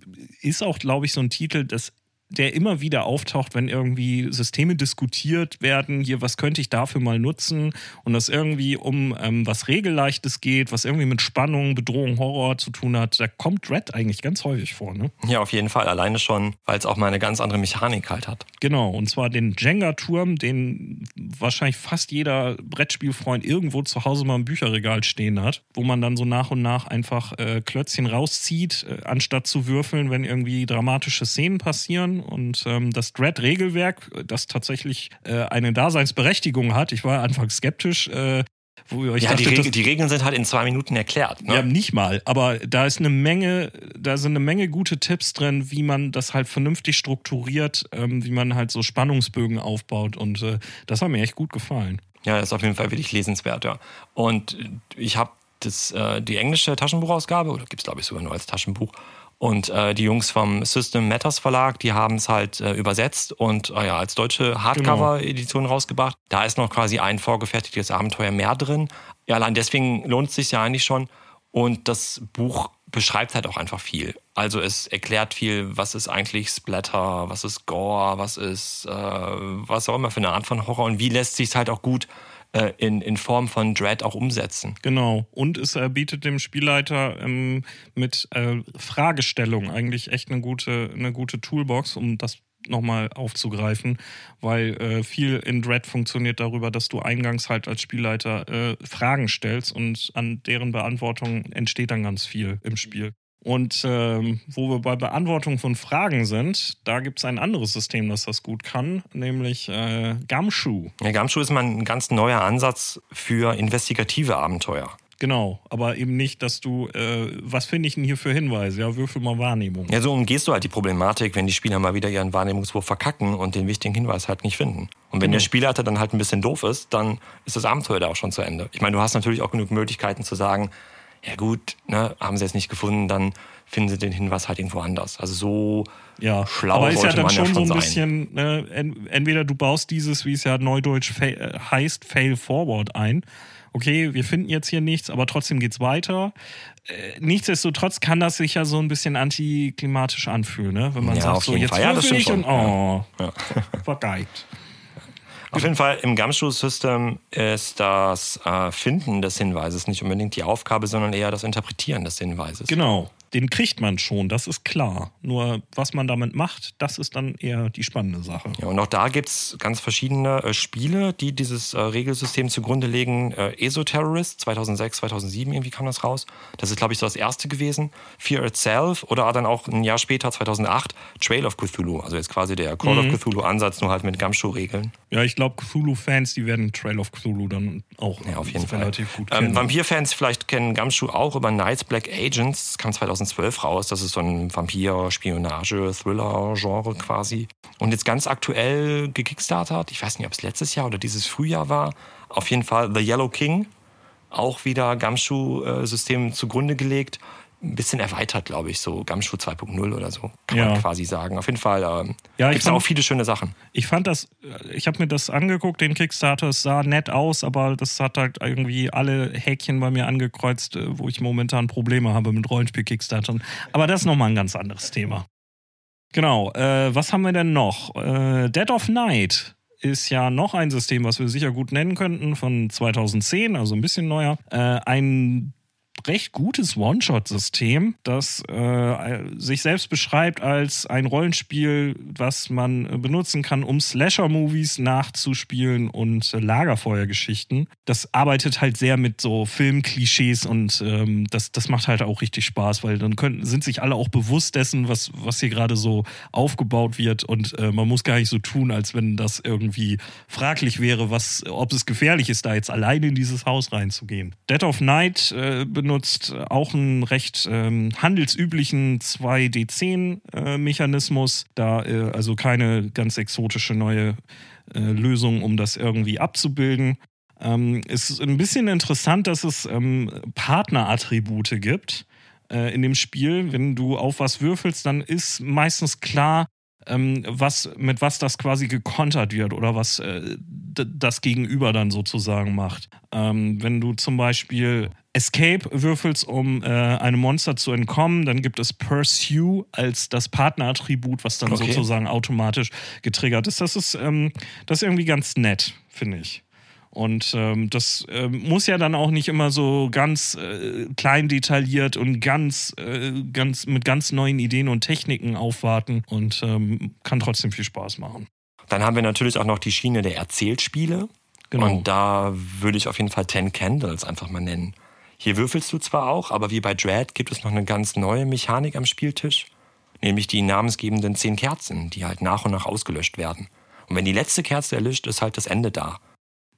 ist auch, glaube ich, so ein Titel, das der immer wieder auftaucht, wenn irgendwie Systeme diskutiert werden, hier, was könnte ich dafür mal nutzen und das irgendwie um ähm, was Regelleichtes geht, was irgendwie mit Spannung, Bedrohung, Horror zu tun hat, da kommt Dread eigentlich ganz häufig vor, ne? Ja, auf jeden Fall, alleine schon, weil es auch mal eine ganz andere Mechanik halt hat. Genau, und zwar den Jenga-Turm, den wahrscheinlich fast jeder Brettspielfreund irgendwo zu Hause mal im Bücherregal stehen hat, wo man dann so nach und nach einfach äh, Klötzchen rauszieht, äh, anstatt zu würfeln, wenn irgendwie dramatische Szenen passieren und ähm, das Dread-Regelwerk, das tatsächlich äh, eine Daseinsberechtigung hat. Ich war anfangs skeptisch. Äh, ja, dachte, die, Reg die, Regeln sind halt in zwei Minuten erklärt. Ne? Ja, nicht mal. Aber da ist eine Menge, da sind eine Menge gute Tipps drin, wie man das halt vernünftig strukturiert, ähm, wie man halt so Spannungsbögen aufbaut. Und äh, das hat mir echt gut gefallen. Ja, das ist auf jeden Fall wirklich lesenswert, ja. Und ich habe das, äh, die englische Taschenbuchausgabe, oder gibt es glaube ich sogar nur als Taschenbuch, Und äh, die Jungs vom System Matters Verlag, die haben es halt äh, übersetzt und äh, ja, als deutsche Hardcover-Edition genau. rausgebracht. Da ist noch quasi ein vorgefertigtes Abenteuer mehr drin. Ja, allein deswegen lohnt es sich ja eigentlich schon. Und das Buch beschreibt halt auch einfach viel. Also es erklärt viel, was ist eigentlich Splatter, was ist Gore, was ist äh, was auch immer für eine Art von Horror und wie lässt sich es halt auch gut äh, in, in Form von Dread auch umsetzen. Genau. Und es äh, bietet dem Spielleiter ähm, mit äh, Fragestellung eigentlich echt eine gute, eine gute Toolbox, um das nochmal aufzugreifen, weil äh, viel in Dread funktioniert darüber, dass du eingangs halt als Spielleiter äh, Fragen stellst und an deren Beantwortung entsteht dann ganz viel im Spiel. Und ähm, wo wir bei Beantwortung von Fragen sind, da gibt es ein anderes System, das das gut kann, nämlich äh, Gumshoe. Ja, Gumshoe ist mal ein ganz neuer Ansatz für investigative Abenteuer. Genau, aber eben nicht, dass du, äh, was finde ich denn hier für Hinweise? Ja, würfel mal Wahrnehmung. Ja, so umgehst du halt die Problematik, wenn die Spieler mal wieder ihren Wahrnehmungswurf verkacken und den wichtigen Hinweis halt nicht finden. Und wenn genau. der Spielleiter dann halt ein bisschen doof ist, dann ist das Abenteuer da auch schon zu Ende. Ich meine, du hast natürlich auch genug Möglichkeiten zu sagen, ja gut, ne, haben sie jetzt nicht gefunden, dann finden sie den Hinweis halt irgendwo anders. Also so ja, schlau aber ist ja dann schon, ja schon so ein sein. bisschen, ne, entweder du baust dieses, wie es ja neudeutsch heißt, Fail Forward ein. Okay, wir finden jetzt hier nichts, aber trotzdem geht's weiter. Äh, nichtsdestotrotz kann das sich ja so ein bisschen antiklimatisch anfühlen, ne? wenn man ja, sagt, so jetzt Fall. Ja, ich und oh, ja. vergeigt. Auf jeden Fall im Gumshoe-System ist das äh, Finden des Hinweises nicht unbedingt die Aufgabe, sondern eher das Interpretieren des Hinweises. Genau den kriegt man schon, das ist klar. Nur was man damit macht, das ist dann eher die spannende Sache. Ja, und auch da gibt es ganz verschiedene äh, Spiele, die dieses äh, Regelsystem zugrunde legen. Äh, Esoterrorist 2006, 2007 irgendwie kam das raus. Das ist, glaube ich, so das erste gewesen. Fear Itself oder dann auch ein Jahr später, 2008, Trail of Cthulhu. Also jetzt quasi der Call mhm. of Cthulhu-Ansatz, nur halt mit Gumshoe-Regeln. Ja, ich glaube, Cthulhu-Fans, die werden Trail of Cthulhu dann auch ja, auf jeden relativ Fall. gut ähm, kennen. Vampir-Fans vielleicht kennen Gumshoe auch über Knights Black Agents. Das kam 2008 2012 raus. Das ist so ein Vampir-Spionage-Thriller-Genre quasi. Und jetzt ganz aktuell gekickstartert, ich weiß nicht, ob es letztes Jahr oder dieses Frühjahr war, auf jeden Fall The Yellow King. Auch wieder Gamschuh-System zugrunde gelegt ein bisschen erweitert, glaube ich, so Gamschuh 2.0 oder so, kann ja. man quasi sagen. Auf jeden Fall ähm, ja, gibt es auch viele schöne Sachen. Ich fand das, ich habe mir das angeguckt, den Kickstarter, es sah nett aus, aber das hat halt irgendwie alle Häkchen bei mir angekreuzt, äh, wo ich momentan Probleme habe mit Rollenspiel-Kickstartern. Aber das ist nochmal ein ganz anderes Thema. Genau, äh, was haben wir denn noch? Äh, Dead of Night ist ja noch ein System, was wir sicher gut nennen könnten, von 2010, also ein bisschen neuer. Äh, ein recht gutes One-Shot-System, das äh, sich selbst beschreibt als ein Rollenspiel, was man benutzen kann, um Slasher-Movies nachzuspielen und äh, Lagerfeuergeschichten. Das arbeitet halt sehr mit so Filmklischees und ähm, das, das macht halt auch richtig Spaß, weil dann können, sind sich alle auch bewusst dessen, was, was hier gerade so aufgebaut wird und äh, man muss gar nicht so tun, als wenn das irgendwie fraglich wäre, was, ob es gefährlich ist, da jetzt alleine in dieses Haus reinzugehen. Dead of Night äh, benutzt auch einen recht ähm, handelsüblichen 2D10-Mechanismus, äh, da äh, also keine ganz exotische neue äh, Lösung, um das irgendwie abzubilden. Ähm, es ist ein bisschen interessant, dass es ähm, Partnerattribute gibt äh, in dem Spiel. Wenn du auf was würfelst, dann ist meistens klar, ähm, was, mit was das quasi gekontert wird oder was äh, das Gegenüber dann sozusagen macht. Ähm, wenn du zum Beispiel Escape würfelst, um äh, einem Monster zu entkommen, dann gibt es Pursue als das Partnerattribut, was dann okay. sozusagen automatisch getriggert ist. Das ist, ähm, das ist irgendwie ganz nett, finde ich. Und ähm, das äh, muss ja dann auch nicht immer so ganz äh, klein detailliert und ganz, äh, ganz mit ganz neuen Ideen und Techniken aufwarten und ähm, kann trotzdem viel Spaß machen. Dann haben wir natürlich auch noch die Schiene der Erzählspiele. Genau. Und da würde ich auf jeden Fall Ten Candles einfach mal nennen. Hier würfelst du zwar auch, aber wie bei Dread gibt es noch eine ganz neue Mechanik am Spieltisch, nämlich die namensgebenden zehn Kerzen, die halt nach und nach ausgelöscht werden. Und wenn die letzte Kerze erlischt, ist halt das Ende da.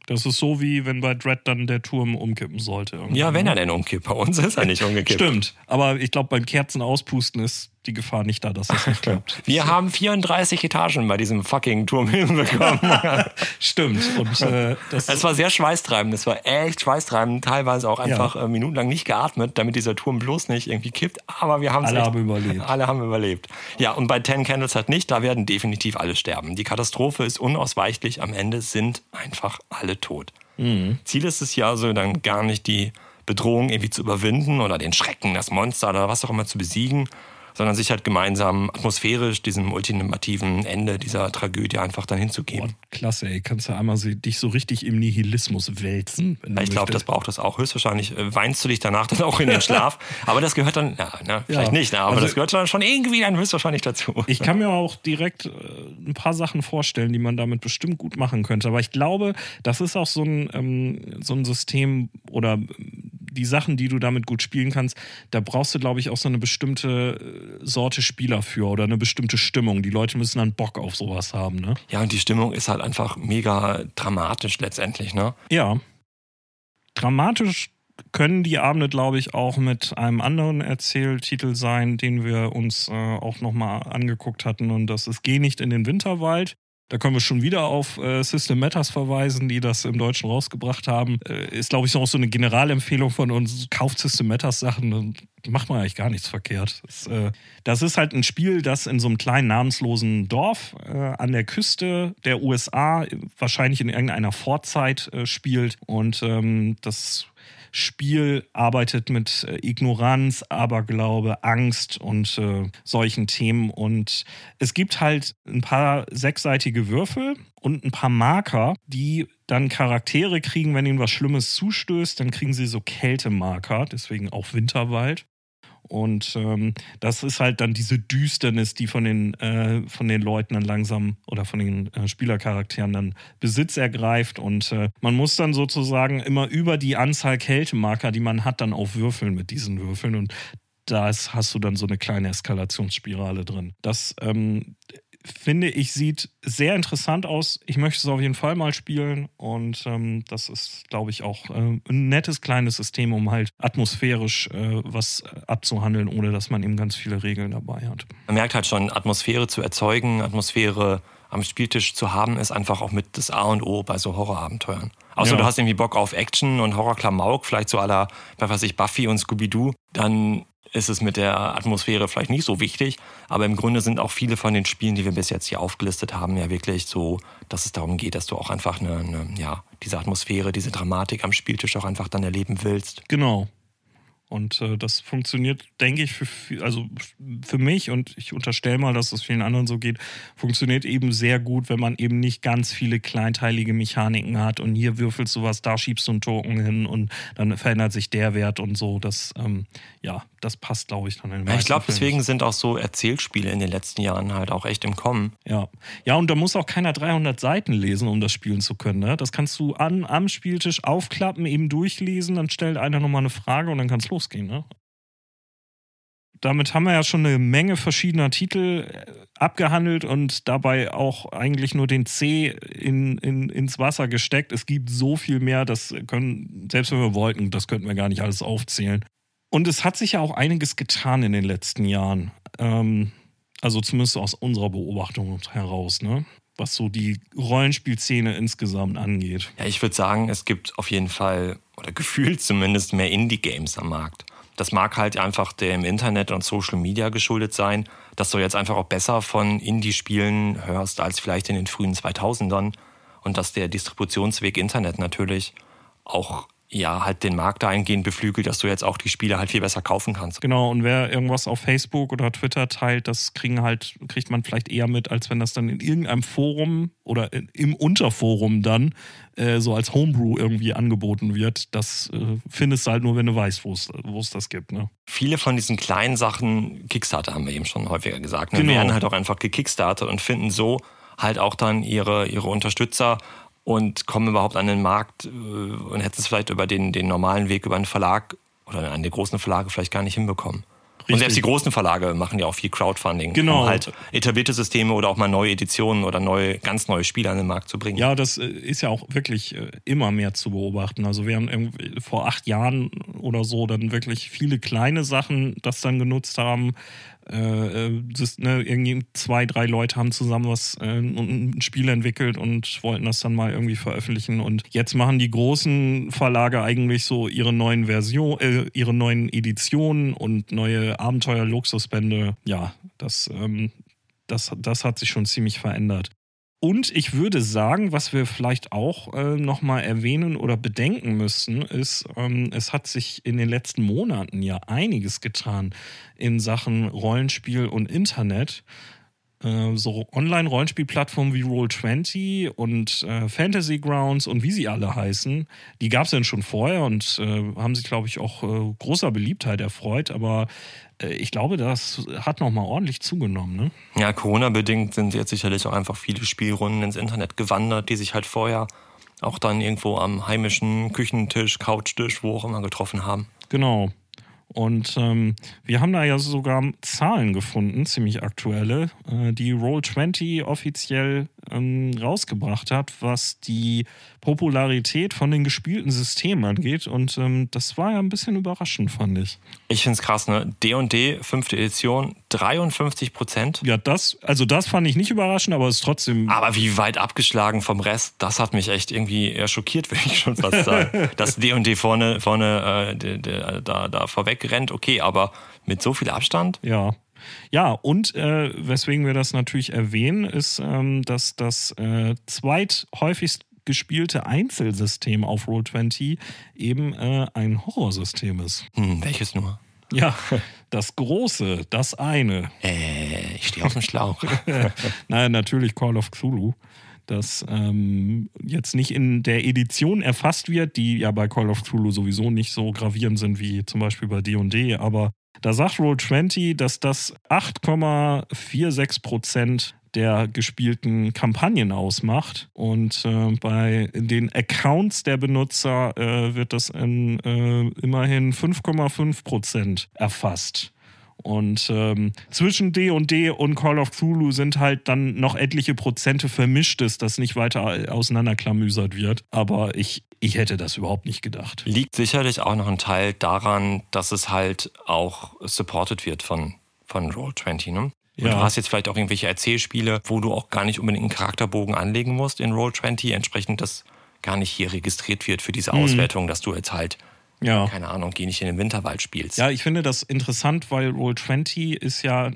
Das ist so wie wenn bei Dread dann der Turm umkippen sollte. Ja, wenn er denn umkippt. Bei uns ist er nicht umgekippt. Stimmt. Aber ich glaube, beim Kerzen auspusten ist die Gefahr nicht da, dass das nicht klappt. Wir haben 34 Etagen bei diesem fucking Turm hinbekommen. Stimmt. Und äh, das Es war sehr schweißtreibend. Es war echt schweißtreibend. Teilweise auch einfach äh, minutenlang nicht geatmet, damit dieser Turm bloß nicht irgendwie kippt. Aber wir haben es Alle echt- haben überlebt. Alle haben überlebt. Ja, und bei Ten Candles halt nicht. Da werden definitiv alle sterben. Die Katastrophe ist unausweichlich. Am Ende sind einfach alle tot. Mhm. Ziel ist es ja also dann gar nicht die Bedrohung irgendwie zu überwinden oder den Schrecken, das Monster oder was auch immer zu besiegen, sondern sich halt gemeinsam atmosphärisch diesem ultimativen Ende dieser Tragödie einfach dann Boah, hinzugeben. klasse, ey. Kannst du einmal dich so richtig im Nihilismus wälzen? Ich glaube, das braucht es auch. Höchstwahrscheinlich äh, weinst du dich danach dann auch in den Schlaf. aber das gehört dann, ja, ne, vielleicht Ja. nicht, ne, aber Also- das gehört dann schon irgendwie dann höchstwahrscheinlich dazu. Ich kann mir auch direkt äh, ein paar Sachen vorstellen, die man damit bestimmt gut machen könnte. Aber ich glaube, das ist auch so ein, ähm, so ein System oder ähm, die Sachen, die du damit gut spielen kannst, da brauchst du, glaube ich, auch so eine bestimmte äh, Sorte Spieler für oder eine bestimmte Stimmung. Die Leute müssen dann Bock auf sowas haben, ne? Ja, und die Stimmung ist halt einfach mega dramatisch letztendlich, ne? Ja. Dramatisch können die Abende, glaube ich, auch mit einem anderen Erzähltitel sein, den wir uns äh, auch nochmal angeguckt hatten. Und das ist Geh nicht in den Winterwald. Da können wir schon wieder auf äh, System Matters verweisen, die das im Deutschen rausgebracht haben. Äh, ist, glaube ich, auch so eine Generalempfehlung von uns. Kauft System Matters Sachen, dann macht man eigentlich gar nichts verkehrt. Das, äh, das ist halt ein Spiel, das in so einem kleinen namenslosen Dorf äh, an der Küste der USA, wahrscheinlich in irgendeiner Vorzeit äh, spielt. Und ähm, das Spiel arbeitet mit äh, Ignoranz, Aberglaube, Angst und äh, solchen Themen. Und es gibt halt ein paar sechsseitige Würfel und ein paar Marker, die dann Charaktere kriegen, wenn ihnen was Schlimmes zustößt, dann kriegen sie so Kältemarker, deswegen auch Winterwald. Und ähm, das ist halt dann diese Düsternis, die von den, äh, von den Leuten dann langsam oder von den äh, Spielercharakteren dann Besitz ergreift. Und äh, man muss dann sozusagen immer über die Anzahl Kältemarker, die man hat, dann auf Würfeln mit diesen Würfeln. Und da hast du dann so eine kleine Eskalationsspirale drin. Das ähm, finde ich, sieht sehr interessant aus. Ich möchte es auf jeden Fall mal spielen und ähm, das ist, glaube ich, auch äh, ein nettes kleines System, um halt atmosphärisch äh, was abzuhandeln, ohne dass man eben ganz viele Regeln dabei hat. Man merkt halt schon, Atmosphäre zu erzeugen, Atmosphäre am Spieltisch zu haben, ist einfach auch mit das A und O bei so Horrorabenteuern. Außer Ja. du hast irgendwie Bock auf Action und Horrorklamauk, vielleicht so aller, was weiß ich, Buffy und Scooby-Doo, dann ist es mit der Atmosphäre vielleicht nicht so wichtig. Aber im Grunde sind auch viele von den Spielen, die wir bis jetzt hier aufgelistet haben, ja wirklich so, dass es darum geht, dass du auch einfach eine, eine ja, diese Atmosphäre, diese Dramatik am Spieltisch auch einfach dann erleben willst. Genau. Und äh, das funktioniert, denke ich, für, also für mich und ich unterstelle mal, dass es vielen anderen so geht, funktioniert eben sehr gut, wenn man eben nicht ganz viele kleinteilige Mechaniken hat und hier würfelst du was, da schiebst du einen Token hin und dann verändert sich der Wert und so. Das, ähm, ja, das passt, glaube ich, dann in den ich glaube, deswegen sind auch so Erzählspiele in den letzten Jahren halt auch echt im Kommen. Ja. ja, und da muss auch keiner 300 Seiten lesen, um das spielen zu können. Ne? Das kannst du an, am Spieltisch aufklappen, eben durchlesen, dann stellt einer nochmal eine Frage und dann kann es losgehen. Ne? Damit haben wir ja schon eine Menge verschiedener Titel äh, abgehandelt und dabei auch eigentlich nur den C in, in, ins Wasser gesteckt. Es gibt so viel mehr, das können, selbst wenn wir wollten, das könnten wir gar nicht alles aufzählen. Und es hat sich ja auch einiges getan in den letzten Jahren. Ähm, also zumindest aus unserer Beobachtung heraus, ne? Was so die Rollenspielszene insgesamt angeht. Ja, ich würde sagen, es gibt auf jeden Fall, oder gefühlt zumindest, mehr Indie-Games am Markt. Das mag halt einfach dem Internet und Social Media geschuldet sein, dass du jetzt einfach auch besser von Indie-Spielen hörst als vielleicht in den frühen 2000ern und dass der Distributionsweg Internet natürlich auch ja halt den Markt dahingehend beflügelt, dass du jetzt auch die Spiele halt viel besser kaufen kannst. Genau, und wer irgendwas auf Facebook oder Twitter teilt, das kriegen halt, kriegt man vielleicht eher mit, als wenn das dann in irgendeinem Forum oder im Unterforum dann äh, so als Homebrew irgendwie angeboten wird. Das äh, findest du halt nur, wenn du weißt, wo es wo es das gibt. Ne? Viele von diesen kleinen Sachen, Kickstarter haben wir eben schon häufiger gesagt, ne, Genau. werden halt auch einfach gekickstartet und finden so halt auch dann ihre, ihre Unterstützer und kommen überhaupt an den Markt äh, und hätten es vielleicht über den, den normalen Weg über einen Verlag oder einen der großen Verlage vielleicht gar nicht hinbekommen. Und Richtig. selbst die großen Verlage machen ja auch viel Crowdfunding, Genau. um halt etablierte Systeme oder auch mal neue Editionen oder neue, ganz neue Spiele an den Markt zu bringen. Ja, das äh, ist ja auch wirklich äh, immer mehr zu beobachten. Also wir haben vor acht Jahren oder so dann wirklich viele kleine Sachen das dann genutzt haben. Äh, das, ne, irgendwie zwei, drei Leute haben zusammen was äh, ein Spiel entwickelt und wollten das dann mal irgendwie veröffentlichen. Und jetzt machen die großen Verlage eigentlich so ihre neuen Versionen, äh, ihre neuen Editionen und neue Abenteuer-Luxusbände. Ja, das, ähm, das, das hat sich schon ziemlich verändert. Und ich würde sagen, was wir vielleicht auch äh, nochmal erwähnen oder bedenken müssen, ist, ähm, es hat sich in den letzten Monaten ja einiges getan in Sachen Rollenspiel und Internet. Äh, so Online-Rollenspielplattformen wie Roll20 und äh, Fantasy Grounds und wie sie alle heißen, die gab es ja schon vorher und äh, haben sich, glaube ich, auch äh, großer Beliebtheit erfreut. Aber äh, ich glaube, das hat nochmal ordentlich zugenommen. Ne? Ja, Corona-bedingt sind jetzt sicherlich auch einfach viele Spielrunden ins Internet gewandert, die sich halt vorher auch dann irgendwo am heimischen Küchentisch, Couchtisch, wo auch immer getroffen haben. Genau. Und ähm, wir haben da ja sogar Zahlen gefunden, ziemlich aktuelle, äh, die Roll20 offiziell ähm, rausgebracht hat, was die Popularität von den gespielten Systemen angeht. Und ähm, das war ja ein bisschen überraschend, fand ich. Ich finde es krass, ne? D&D, fünfte Edition, 53 Prozent. Ja, das, also das fand ich nicht überraschend, aber es ist trotzdem... Aber wie weit abgeschlagen vom Rest, das hat mich echt irgendwie eher schockiert, würde ich schon fast sagen. Dass D&D vorne, vorne äh, da, da vorweg rennt, okay, aber mit so viel Abstand? Ja. Ja, und äh, weswegen wir das natürlich erwähnen, ist, ähm, dass das äh, zweithäufigst gespielte Einzelsystem auf Roll20 eben äh, ein Horrorsystem ist. Hm, welches nur? Ja, das große, das eine. Äh, ich stehe auf dem Schlauch. Naja, natürlich Call of Cthulhu das ähm, jetzt nicht in der Edition erfasst wird, die ja bei Call of Cthulhu sowieso nicht so gravierend sind wie zum Beispiel bei D&D, aber da sagt Roll20, dass das 8,46 Prozent der gespielten Kampagnen ausmacht. Und äh, bei den Accounts der Benutzer äh, wird das in äh, immerhin 5,5 Prozent erfasst. Und ähm, zwischen D und D und Call of Cthulhu sind halt dann noch etliche Prozente vermischtes, das nicht weiter auseinanderklamüsert wird. Aber ich, ich hätte das überhaupt nicht gedacht. Liegt sicherlich auch noch ein Teil daran, dass es halt auch supported wird von, von Roll20, ne? Und ja. du hast jetzt vielleicht auch irgendwelche Erzählspiele, wo du auch gar nicht unbedingt einen Charakterbogen anlegen musst in Roll20, entsprechend das gar nicht hier registriert wird für diese mhm. Auswertung, mhm. dass du jetzt halt ja. keine Ahnung, geh nicht in den Winterwald spielst. Ja, ich finde das interessant, weil Roll20 ist ja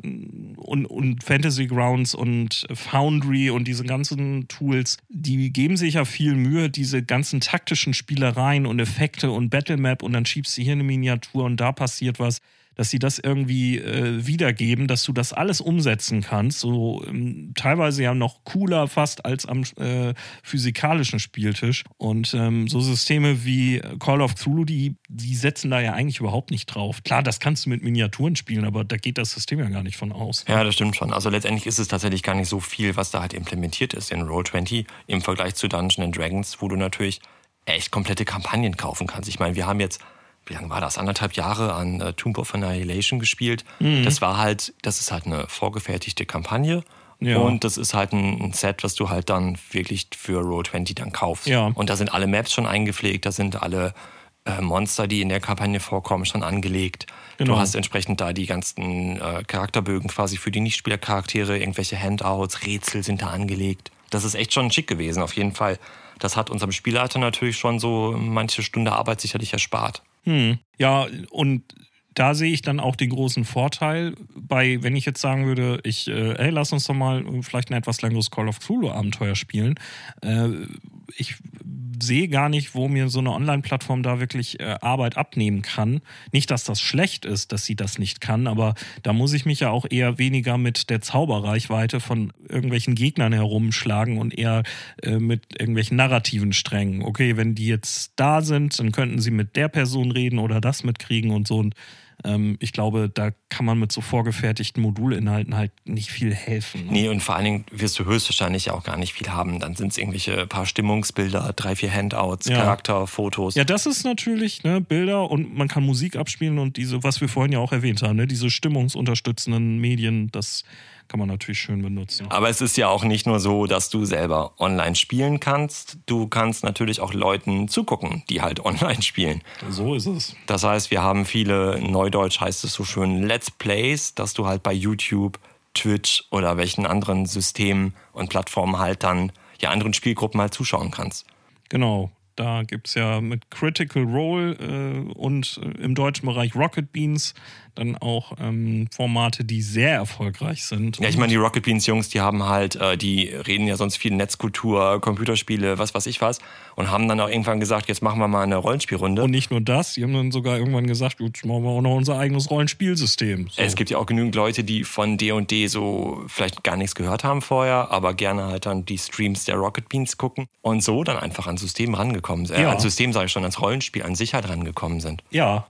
und, und Fantasy Grounds und Foundry und diese ganzen Tools, die geben sich ja viel Mühe, diese ganzen taktischen Spielereien und Effekte und Battlemap und dann schiebst du hier eine Miniatur und da passiert was dass sie das irgendwie äh, wiedergeben, dass du das alles umsetzen kannst. So ähm, teilweise ja noch cooler fast als am äh, physikalischen Spieltisch. Und ähm, so Systeme wie Call of Cthulhu, die, die setzen da ja eigentlich überhaupt nicht drauf. Klar, das kannst du mit Miniaturen spielen, aber da geht das System ja gar nicht von aus. Ja, das stimmt schon. Also letztendlich ist es tatsächlich gar nicht so viel, was da halt implementiert ist in Roll20 im Vergleich zu Dungeons Dragons, wo du natürlich echt komplette Kampagnen kaufen kannst. Ich meine, wir haben jetzt wie lange war das? Anderthalb Jahre an äh, Tomb of Annihilation gespielt. Mhm. Das war halt, das ist halt eine vorgefertigte Kampagne. Ja. Und das ist halt ein Set, was du halt dann wirklich für Roll20 dann kaufst. Ja. Und da sind alle Maps schon eingepflegt, da sind alle äh, Monster, die in der Kampagne vorkommen, schon angelegt. Genau. Du hast entsprechend da die ganzen äh, Charakterbögen quasi für die Nichtspielercharaktere, irgendwelche Handouts, Rätsel sind da angelegt. Das ist echt schon schick gewesen, auf jeden Fall. Das hat unserem Spielleiter natürlich schon so manche Stunde Arbeit sicherlich erspart. Hm. Ja, und da sehe ich dann auch den großen Vorteil bei, wenn ich jetzt sagen würde, ich, äh, hey, lass uns doch mal vielleicht ein etwas längeres Call of Cthulhu-Abenteuer spielen. Äh, ich sehe gar nicht, wo mir so eine Online-Plattform da wirklich äh, Arbeit abnehmen kann. Nicht, dass das schlecht ist, dass sie das nicht kann, aber da muss ich mich ja auch eher weniger mit der Zauberreichweite von irgendwelchen Gegnern herumschlagen und eher äh, mit irgendwelchen narrativen Strängen. Okay, wenn die jetzt da sind, dann könnten sie mit der Person reden oder das mitkriegen und so. Und ähm, ich glaube, da kann man mit so vorgefertigten Modulinhalten halt nicht viel helfen. Ne? Nee, und vor allen Dingen wirst du höchstwahrscheinlich auch gar nicht viel haben. Dann sind es irgendwelche paar Stimmungsbilder, drei, vier Handouts, ja. Charakterfotos. Ja, das ist natürlich ne, Bilder und man kann Musik abspielen und diese, was wir vorhin ja auch erwähnt haben, ne, diese stimmungsunterstützenden Medien, das kann man natürlich schön benutzen. Aber es ist ja auch nicht nur so, dass du selber online spielen kannst. Du kannst natürlich auch Leuten zugucken, die halt online spielen. So ist es. Das heißt, wir haben viele, neudeutsch heißt es so schön, Let's Plays, dass du halt bei YouTube, Twitch oder welchen anderen Systemen und Plattformen halt dann ja anderen Spielgruppen halt zuschauen kannst. Genau. Da gibt es ja mit Critical Role äh, und äh, im deutschen Bereich Rocket Beans dann auch ähm, Formate, die sehr erfolgreich sind. Ja, ich meine, die Rocket Beans Jungs, die haben halt, äh, die reden ja sonst viel Netzkultur, Computerspiele, was weiß ich was und haben dann auch irgendwann gesagt, jetzt machen wir mal eine Rollenspielrunde. Und nicht nur das, die haben dann sogar irgendwann gesagt, jetzt machen wir auch noch unser eigenes Rollenspielsystem. So. Es gibt ja auch genügend Leute, die von D&D &D so vielleicht gar nichts gehört haben vorher, aber gerne halt dann die Streams der Rocket Beans gucken und so dann einfach ans System rangekommen sind. Äh, ja. Ans System sage ich schon, ans Rollenspiel an sich halt rangekommen sind. Ja,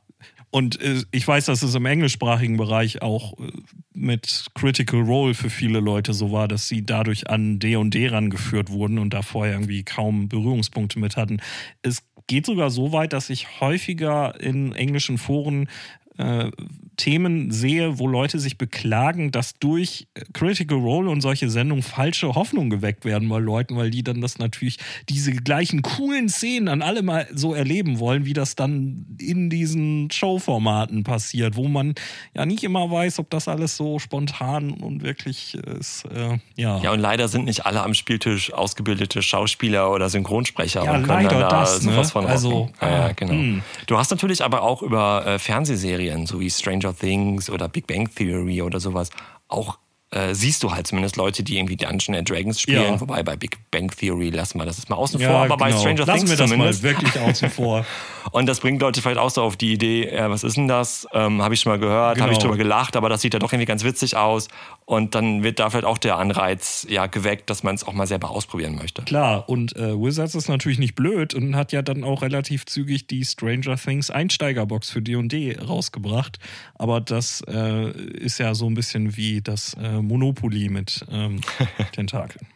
und äh, ich weiß, dass es im englischsprachigen Bereich auch äh, mit Critical Role für viele Leute so war, dass sie dadurch an D&D &D rangeführt wurden und da vorher irgendwie kaum Berührungspunkte mit hatten. Es geht sogar so weit, dass ich häufiger in englischen Foren äh, Themen sehe, wo Leute sich beklagen, dass durch Critical Role und solche Sendungen falsche Hoffnungen geweckt werden bei Leuten, weil die dann das natürlich diese gleichen coolen Szenen an alle mal so erleben wollen, wie das dann in diesen Showformaten passiert, wo man ja nicht immer weiß, ob das alles so spontan und wirklich ist. Äh, ja. ja, und leider sind nicht alle am Spieltisch ausgebildete Schauspieler oder Synchronsprecher ja, und können leider da das, sowas ne? von also, ja, ja, genau. Hm. Du hast natürlich aber auch über äh, Fernsehserien, so wie Stranger Things oder Big Bang Theory oder sowas auch äh, siehst du halt zumindest Leute, die irgendwie Dungeons and Dragons spielen. Ja. Wobei bei Big Bang Theory lassen wir das ist mal außen ja, vor, aber genau. bei Stranger lassen Things wir das zumindest. mal wirklich außen vor. Und das bringt Leute vielleicht auch so auf die Idee, ja, was ist denn das? Ähm, habe ich schon mal gehört, genau. habe ich drüber gelacht, aber das sieht ja doch irgendwie ganz witzig aus. Und dann wird da vielleicht auch der Anreiz ja geweckt, dass man es auch mal selber ausprobieren möchte. Klar, und äh, Wizards ist natürlich nicht blöd und hat ja dann auch relativ zügig die Stranger Things Einsteigerbox für D&D rausgebracht. Aber das äh, ist ja so ein bisschen wie das äh, Monopoly mit ähm, Tentakeln.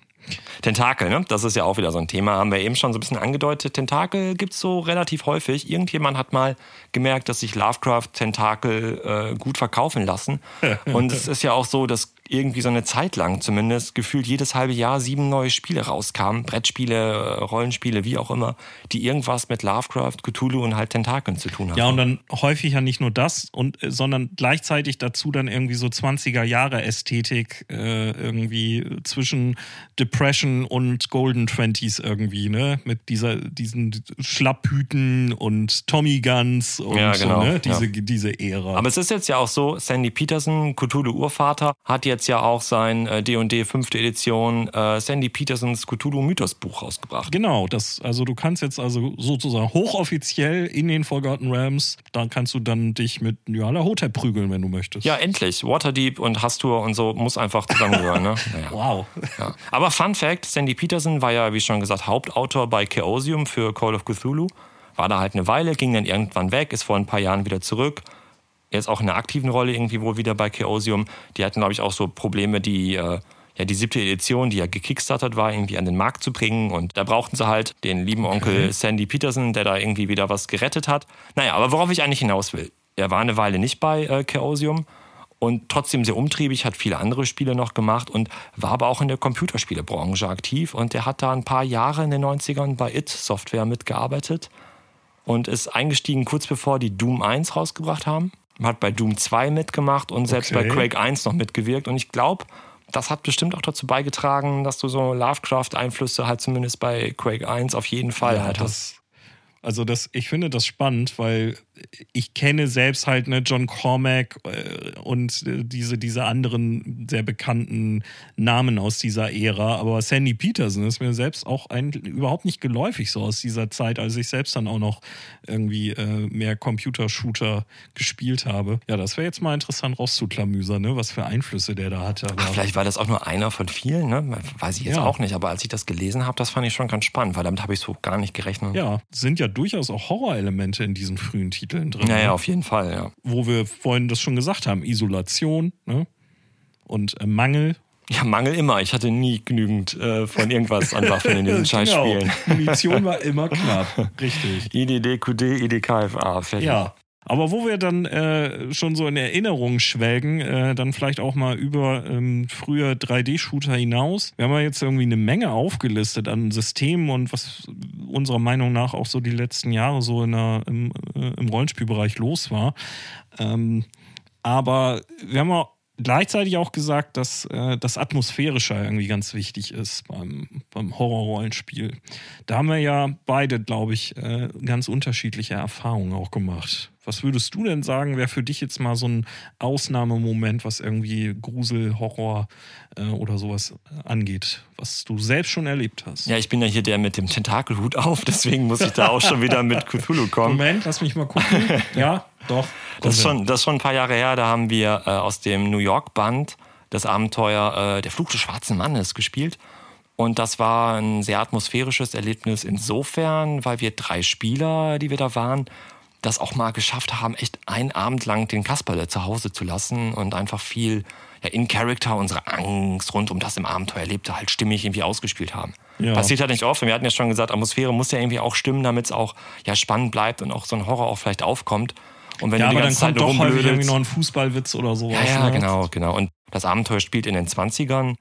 Tentakel, ne? Das ist ja auch wieder so ein Thema. Haben wir eben schon so ein bisschen angedeutet. Tentakel gibt es so relativ häufig. Irgendjemand hat mal gemerkt, dass sich Lovecraft Tentakel äh, gut verkaufen lassen. Und es ist ja auch so, dass irgendwie so eine Zeit lang zumindest gefühlt jedes halbe Jahr sieben neue Spiele rauskamen. Brettspiele, Rollenspiele, wie auch immer, die irgendwas mit Lovecraft, Cthulhu und halt Tentakeln zu tun haben. Ja, und dann häufig ja nicht nur das, und, äh, sondern gleichzeitig dazu dann irgendwie so 20er Jahre Ästhetik äh, irgendwie zwischen Depression und Golden Twenties irgendwie, ne? Mit dieser, diesen Schlapphüten und Tommy Guns und ja, genau, so, ne? Diese, ja. diese Ära. Aber es ist jetzt ja auch so, Sandy Peterson, Cthulhu Urvater, hat jetzt jetzt ja auch sein D&D äh, fünfte Edition äh, Sandy Petersons Cthulhu Mythos Buch rausgebracht. Genau, das, also du kannst jetzt also sozusagen hochoffiziell in den Forgotten Realms, da kannst du dann dich mit Joala Hotep prügeln, wenn du möchtest. Ja, endlich. Waterdeep und Hastur und so muss einfach zusammengehören. ne? Naja. Wow. Ja. Aber Fun Fact, Sandy Peterson war ja, wie schon gesagt, Hauptautor bei Chaosium für Call of Cthulhu. War da halt eine Weile, ging dann irgendwann weg, ist vor ein paar Jahren wieder zurück jetzt auch in einer aktiven Rolle irgendwie wohl wieder bei Chaosium. Die hatten, glaube ich, auch so Probleme, die, äh, ja, die siebte Edition, die ja gekickstartet war, irgendwie an den Markt zu bringen. Und da brauchten sie halt den lieben Onkel okay. Sandy Peterson, der da irgendwie wieder was gerettet hat. Naja, aber worauf ich eigentlich hinaus will. Er war eine Weile nicht bei äh, Chaosium und trotzdem sehr umtriebig, hat viele andere Spiele noch gemacht und war aber auch in der Computerspielebranche aktiv. Und er hat da ein paar Jahre in den 90ern bei IT Software mitgearbeitet und ist eingestiegen kurz bevor die Doom 1 rausgebracht haben hat bei Doom 2 mitgemacht und selbst okay. bei Quake 1 noch mitgewirkt. Und ich glaube, das hat bestimmt auch dazu beigetragen, dass du so Lovecraft-Einflüsse halt zumindest bei Quake 1 auf jeden Fall ja, halt hast. Also das, ich finde das spannend, weil ich kenne selbst halt ne, John Cormack äh, und äh, diese, diese anderen sehr bekannten Namen aus dieser Ära, aber Sandy Peterson ist mir selbst auch ein, überhaupt nicht geläufig so aus dieser Zeit, als ich selbst dann auch noch irgendwie äh, mehr Computershooter gespielt habe. Ja, das wäre jetzt mal interessant rauszuklamüsern, ne, was für Einflüsse der da hatte. Ach, vielleicht war das auch nur einer von vielen, ne? weiß ich jetzt ja. auch nicht, aber als ich das gelesen habe, das fand ich schon ganz spannend, weil damit habe ich so gar nicht gerechnet. Ja, sind ja durchaus auch Horrorelemente in diesen frühen Titeln drin. Ja, ja, ne? auf jeden Fall, ja. Wo wir vorhin das schon gesagt haben, Isolation ne? und äh, Mangel. Ja, Mangel immer. Ich hatte nie genügend äh, von irgendwas an Waffen in diesen Scheißspielen. Genau. Munition war immer knapp. Richtig. IDD, QD, IDKFA. Fertig. Ja, Aber wo wir dann äh, schon so in Erinnerung schwelgen, äh, dann vielleicht auch mal über ähm, früher 3D-Shooter hinaus. Wir haben ja jetzt irgendwie eine Menge aufgelistet an Systemen und was unserer Meinung nach auch so die letzten Jahre so in der, im, äh, im Rollenspielbereich los war. Ähm, aber wir haben auch gleichzeitig auch gesagt, dass äh, das Atmosphärische irgendwie ganz wichtig ist beim, beim Horrorrollenspiel. Da haben wir ja beide, glaube ich, äh, ganz unterschiedliche Erfahrungen auch gemacht. Was würdest du denn sagen, wäre für dich jetzt mal so ein Ausnahmemoment, was irgendwie Grusel, Horror äh, oder sowas angeht, was du selbst schon erlebt hast? Ja, ich bin ja hier der mit dem Tentakelhut auf, deswegen muss ich da auch schon wieder mit Cthulhu kommen. Moment, lass mich mal gucken. Ja, doch. Das ist, schon, das ist schon ein paar Jahre her, da haben wir äh, aus dem New York-Band das Abenteuer äh, Der Fluch des schwarzen Mannes gespielt. Und das war ein sehr atmosphärisches Erlebnis insofern, weil wir drei Spieler, die wir da waren, das auch mal geschafft haben, echt einen Abend lang den Kasperle zu Hause zu lassen und einfach viel ja, in Character unsere Angst rund um das im Abenteuer erlebte halt stimmig irgendwie ausgespielt haben. Ja. Passiert halt nicht oft. Wir hatten ja schon gesagt, Atmosphäre muss ja irgendwie auch stimmen, damit es auch ja, spannend bleibt und auch so ein Horror auch vielleicht aufkommt. Und wenn ja, du die ganze aber dann Zeit kommt doch häufig irgendwie noch ein Fußballwitz oder sowas. Ja, ja ne? genau, genau. Und das Abenteuer spielt in den 20ern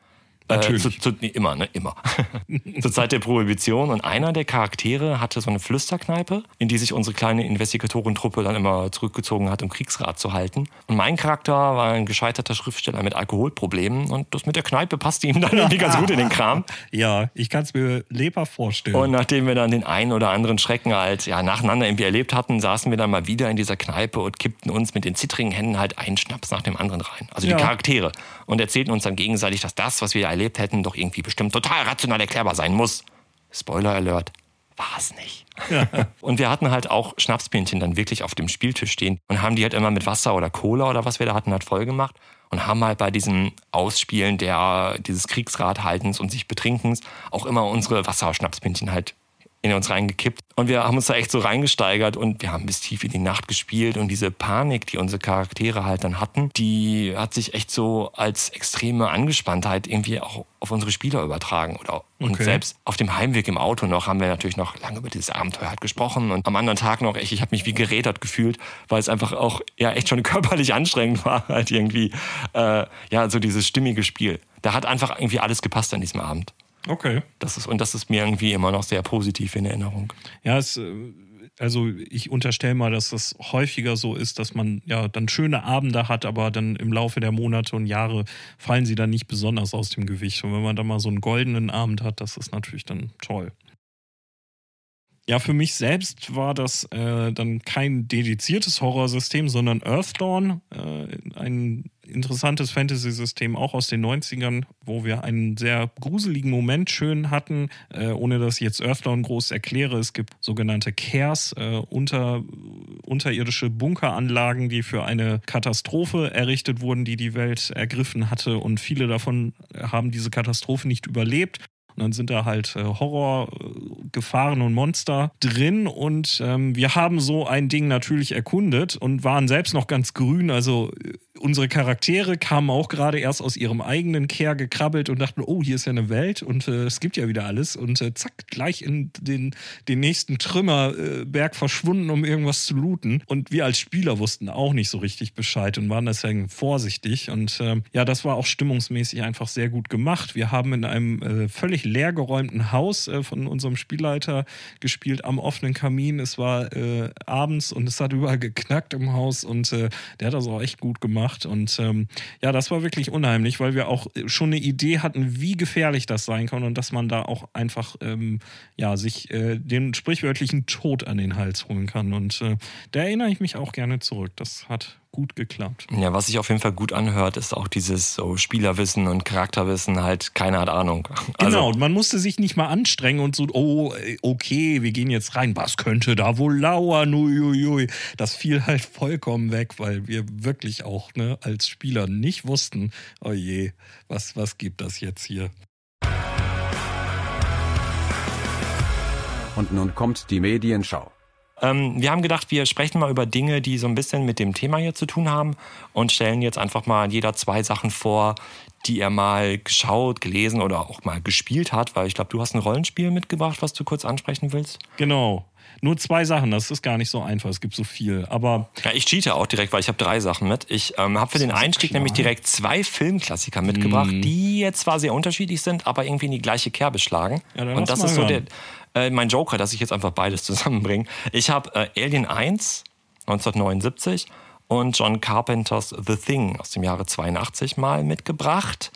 Natürlich. Äh, zu, zu, immer, ne? Immer. Zur Zeit der Prohibition. Und einer der Charaktere hatte so eine Flüsterkneipe, in die sich unsere kleine Investigatorentruppe dann immer zurückgezogen hat, um Kriegsrat zu halten. Und mein Charakter war ein gescheiterter Schriftsteller mit Alkoholproblemen. Und das mit der Kneipe passte ihm dann irgendwie ganz gut in den Kram. Ja, ich kann es mir lebhaft vorstellen. Und nachdem wir dann den einen oder anderen Schrecken halt ja, nacheinander irgendwie erlebt hatten, saßen wir dann mal wieder in dieser Kneipe und kippten uns mit den zittrigen Händen halt einen Schnaps nach dem anderen rein. Also die ja. Charaktere. Und erzählten uns dann gegenseitig, dass das, was wir erlebt hätten, doch irgendwie bestimmt total rational erklärbar sein muss. Spoiler Alert, war es nicht. Ja. und wir hatten halt auch Schnapspinchen dann wirklich auf dem Spieltisch stehen und haben die halt immer mit Wasser oder Cola oder was wir da hatten, halt voll gemacht und haben halt bei diesem Ausspielen der, dieses Kriegsrathaltens und sich Betrinkens auch immer unsere Wasserschnapspinchen halt in uns reingekippt. Und wir haben uns da echt so reingesteigert und wir haben bis tief in die Nacht gespielt. Und diese Panik, die unsere Charaktere halt dann hatten, die hat sich echt so als extreme Angespanntheit irgendwie auch auf unsere Spieler übertragen. Oder und okay. selbst auf dem Heimweg im Auto noch haben wir natürlich noch lange über dieses Abenteuer halt gesprochen. Und am anderen Tag noch, echt, ich habe mich wie gerädert gefühlt, weil es einfach auch ja echt schon körperlich anstrengend war, halt irgendwie, äh, ja, so dieses stimmige Spiel. Da hat einfach irgendwie alles gepasst an diesem Abend. Okay. Das ist, und das ist mir irgendwie immer noch sehr positiv in Erinnerung. Ja, es, äh, also ich unterstelle mal, dass das häufiger so ist, dass man ja dann schöne Abende hat, aber dann im Laufe der Monate und Jahre fallen sie dann nicht besonders aus dem Gewicht. Und wenn man dann mal so einen goldenen Abend hat, das ist natürlich dann toll. Ja, für mich selbst war das äh, dann kein dediziertes Horrorsystem, sondern Earthdawn, äh, ein interessantes Fantasy-System auch aus den 90ern, wo wir einen sehr gruseligen Moment schön hatten, äh, ohne dass ich jetzt Earthdawn groß erkläre. Es gibt sogenannte Cares, äh, unter, unterirdische Bunkeranlagen, die für eine Katastrophe errichtet wurden, die die Welt ergriffen hatte und viele davon haben diese Katastrophe nicht überlebt und dann sind da halt äh, Horrorgefahren und Monster drin. Und ähm, wir haben so ein Ding natürlich erkundet und waren selbst noch ganz grün. Also äh, unsere Charaktere kamen auch gerade erst aus ihrem eigenen Care gekrabbelt und dachten, oh, hier ist ja eine Welt und äh, es gibt ja wieder alles. Und äh, zack, gleich in den, den nächsten Trümmerberg verschwunden, um irgendwas zu looten. Und wir als Spieler wussten auch nicht so richtig Bescheid und waren deswegen vorsichtig. Und äh, ja, das war auch stimmungsmäßig einfach sehr gut gemacht. Wir haben in einem äh, völlig leergeräumten Haus äh, von unserem Spielleiter gespielt, am offenen Kamin. Es war äh, abends und es hat überall geknackt im Haus und der hat das auch echt gut gemacht gemacht. Und ähm, ja, das war wirklich unheimlich, weil wir auch schon eine Idee hatten, wie gefährlich das sein kann und dass man da auch einfach ähm, ja, sich äh, den sprichwörtlichen Tod an den Hals holen kann. Und äh, da erinnere ich mich auch gerne zurück. Das hat gut geklappt. Ja, was sich auf jeden Fall gut anhört, ist auch dieses so Spielerwissen und Charakterwissen, halt keiner hat Ahnung. Also genau, man musste sich nicht mal anstrengen und so, oh, okay, wir gehen jetzt rein, was könnte da wohl lauern, uiuiui. Das fiel halt vollkommen weg, weil wir wirklich auch ne, als Spieler nicht wussten, oh je, was, was gibt das jetzt hier? Und nun kommt die Medienschau. Ähm, wir haben gedacht, wir sprechen mal über Dinge, die so ein bisschen mit dem Thema hier zu tun haben und stellen jetzt einfach mal jeder zwei Sachen vor, die er mal geschaut, gelesen oder auch mal gespielt hat, weil ich glaube, du hast ein Rollenspiel mitgebracht, was du kurz ansprechen willst. Genau. Nur zwei Sachen, das ist gar nicht so einfach, es gibt so viel. Aber ja, ich cheate auch direkt, weil ich habe drei Sachen mit. Ich ähm, habe für den Einstieg nämlich direkt zwei Filmklassiker mitgebracht, mm. die jetzt zwar sehr unterschiedlich sind, aber irgendwie in die gleiche Kerbe schlagen. Ja, Und das ist so der, äh, mein Joker, dass ich jetzt einfach beides zusammenbringe. Ich habe äh, Alien 1 1979 und John Carpenters The Thing aus dem Jahre 82 mal mitgebracht.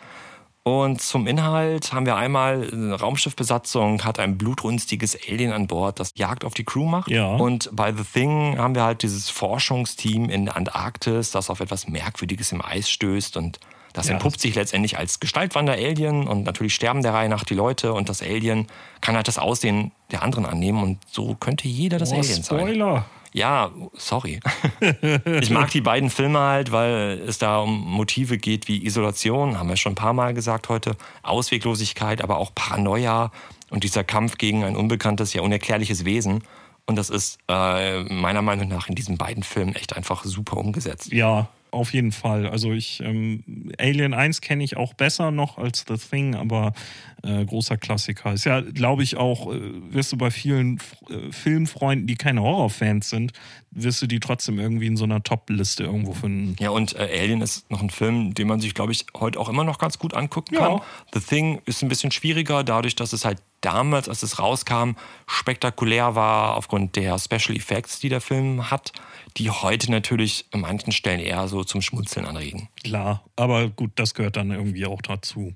Und zum Inhalt haben wir einmal eine Raumschiffbesatzung, hat ein blutrünstiges Alien an Bord, das Jagd auf die Crew macht. Ja. Und bei The Thing haben wir halt dieses Forschungsteam in der Antarktis, das auf etwas Merkwürdiges im Eis stößt und das ja, entpuppt sich letztendlich als Gestaltwander-Alien und natürlich sterben der Reihe nach die Leute und das Alien kann halt das Aussehen der anderen annehmen und so könnte jeder das oh, Alien Spoiler. sein. Spoiler! Ja, sorry. ich mag die beiden Filme halt, weil es da um Motive geht wie Isolation, haben wir schon ein paar Mal gesagt heute, Ausweglosigkeit, aber auch Paranoia und dieser Kampf gegen ein unbekanntes, ja unerklärliches Wesen. Und das ist äh, meiner Meinung nach in diesen beiden Filmen echt einfach super umgesetzt. Ja, auf jeden Fall. Also ich ähm, Alien 1 kenne ich auch besser noch als The Thing, aber äh, großer Klassiker. Ist ja, glaube ich, auch, äh, wirst du bei vielen äh, Filmfreunden, die keine Horrorfans sind, wirst du die trotzdem irgendwie in so einer Top-Liste irgendwo finden. Ja, und äh, Alien ist noch ein Film, den man sich, glaube ich, heute auch immer noch ganz gut angucken kann. Ja. The Thing ist ein bisschen schwieriger, dadurch, dass es halt damals, als es rauskam, spektakulär war aufgrund der Special Effects, die der Film hat die heute natürlich an manchen Stellen eher so zum Schmunzeln anregen. Klar, aber gut, das gehört dann irgendwie auch dazu.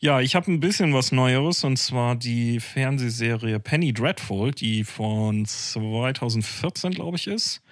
Ja, ich habe ein bisschen was Neueres und zwar die Fernsehserie Penny Dreadful, die von 2014, glaube ich, ist.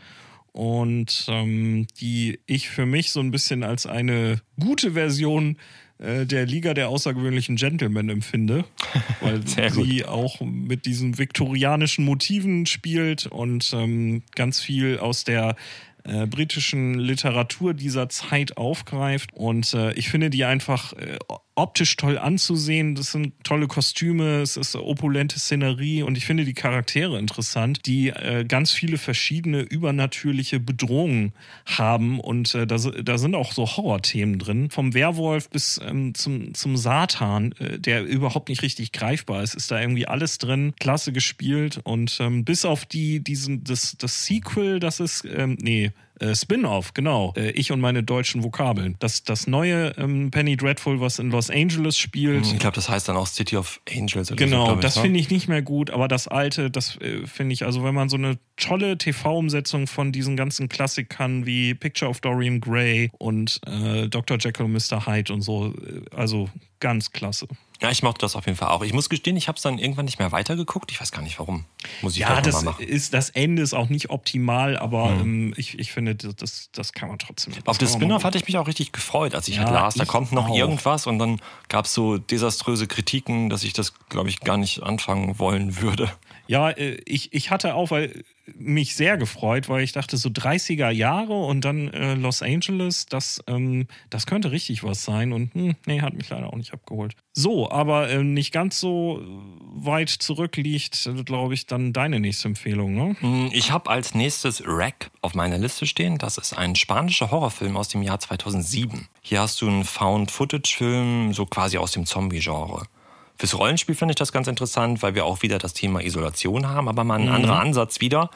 Und ähm, die ich für mich so ein bisschen als eine gute Version der Liga der außergewöhnlichen Gentlemen empfinde, weil sie auch mit diesen viktorianischen Motiven spielt und ähm, ganz viel aus der äh, britischen Literatur dieser Zeit aufgreift. Und äh, ich finde die einfach äh, optisch toll anzusehen. Das sind tolle Kostüme, es ist opulente Szenerie und ich finde die Charaktere interessant, die äh, ganz viele verschiedene übernatürliche Bedrohungen haben. Und äh, da, da, sind auch so Horrorthemen drin. Vom Werwolf bis ähm, zum, zum Satan, äh, der überhaupt nicht richtig greifbar ist, ist da irgendwie alles drin. Klasse gespielt. Und ähm, bis auf die, diesen, das, das Sequel, das ist, ähm, nee, äh, Spin-off, genau. Äh, ich und meine deutschen Vokabeln. Das, das neue ähm, Penny Dreadful, was in Los Angeles spielt. Ich glaube, das heißt dann auch City of Angels. Oder genau, so, das finde ich nicht mehr gut, aber das alte, das äh, finde ich, also wenn man so eine tolle TV-Umsetzung von diesen ganzen Klassikern wie Picture of Dorian Gray und äh, Dr. Jekyll und Mr. Hyde und so, äh, also ganz klasse. Ja, ich mochte das auf jeden Fall auch. Ich muss gestehen, ich habe es dann irgendwann nicht mehr weitergeguckt. Ich weiß gar nicht warum. Muss ich ja, das machen. ist das Ende ist auch nicht optimal, aber hm. ähm, ich, ich finde, das, das kann man trotzdem. Auf das Spin-off hatte ich mich auch richtig gefreut, als ich ja, halt las. Da kommt noch auch. irgendwas und dann gab es so desaströse Kritiken, dass ich das, glaube ich, gar nicht anfangen wollen würde. Ja, äh, ich, ich hatte auch, weil mich sehr gefreut, weil ich dachte, so 30er Jahre und dann äh, Los Angeles, das, ähm, das könnte richtig was sein. Und hm, nee, hat mich leider auch nicht abgeholt. So, aber äh, nicht ganz so weit zurück liegt, glaube ich, dann deine nächste Empfehlung, ne? Hm, ich habe als nächstes Rack auf meiner Liste stehen. Das ist ein spanischer Horrorfilm aus dem Jahr 2007. Hier hast du einen Found-Footage-Film, so quasi aus dem Zombie-Genre. Fürs Rollenspiel finde ich das ganz interessant, weil wir auch wieder das Thema Isolation haben, aber mal ein mhm. anderer Ansatz wieder.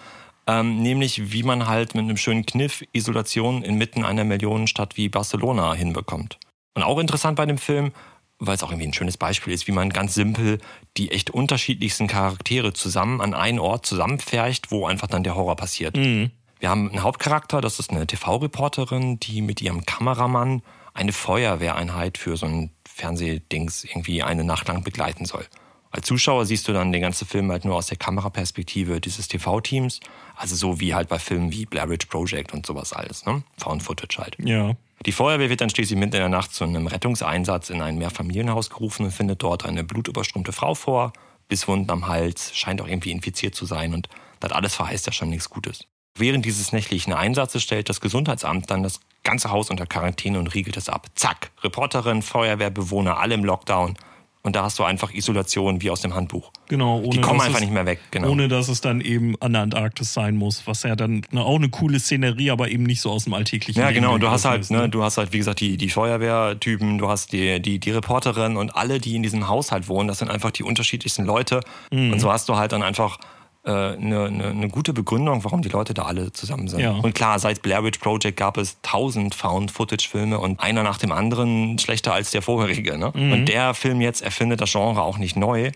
Ähm, nämlich wie man halt mit einem schönen Kniff Isolation inmitten einer Millionenstadt wie Barcelona hinbekommt. Und auch interessant bei dem Film, weil es auch irgendwie ein schönes Beispiel ist, wie man ganz simpel die echt unterschiedlichsten Charaktere zusammen an einen Ort zusammenfärcht, wo einfach dann der Horror passiert. Mhm. Wir haben einen Hauptcharakter, das ist eine TV-Reporterin, die mit ihrem Kameramann eine Feuerwehreinheit für so ein Fernsehdings irgendwie eine Nacht lang begleiten soll. Als Zuschauer siehst du dann den ganzen Film halt nur aus der Kameraperspektive dieses TV-Teams. Also so wie halt bei Filmen wie Blair Witch Project und sowas alles, ne? Found Footage halt. Ja. Die Feuerwehr wird dann schließlich mitten in der Nacht zu einem Rettungseinsatz in ein Mehrfamilienhaus gerufen und findet dort eine blutüberströmte Frau vor, Bisswunden am Hals, scheint auch irgendwie infiziert zu sein und das alles verheißt ja schon nichts Gutes. Während dieses nächtlichen Einsatzes stellt das Gesundheitsamt dann das ganze Haus unter Quarantäne und riegelt es ab. Zack, Reporterin, Feuerwehrbewohner, alle im Lockdown. Und da hast du einfach Isolation wie aus dem Handbuch. Genau, ohne, die kommen einfach es, nicht mehr weg. Genau. Ohne dass es dann eben an der Antarktis sein muss, was ja dann ne, auch eine coole Szenerie, aber eben nicht so aus dem alltäglichen. Ja, genau. Und du hast halt, ist, ne? ne? du hast halt, wie gesagt, die, die Feuerwehrtypen, du hast die, die, die Reporterin und alle, die in diesem Haushalt wohnen. Das sind einfach die unterschiedlichsten Leute. Mhm. Und so hast du halt dann einfach eine, eine, eine, gute Begründung, warum die Leute da alle zusammen sind. Ja. Und klar, seit Blair Witch Project gab es tausend Found-Footage-Filme und einer nach dem anderen schlechter als der vorherige. Ne? Mhm. Und der Film jetzt erfindet das Genre auch nicht neu,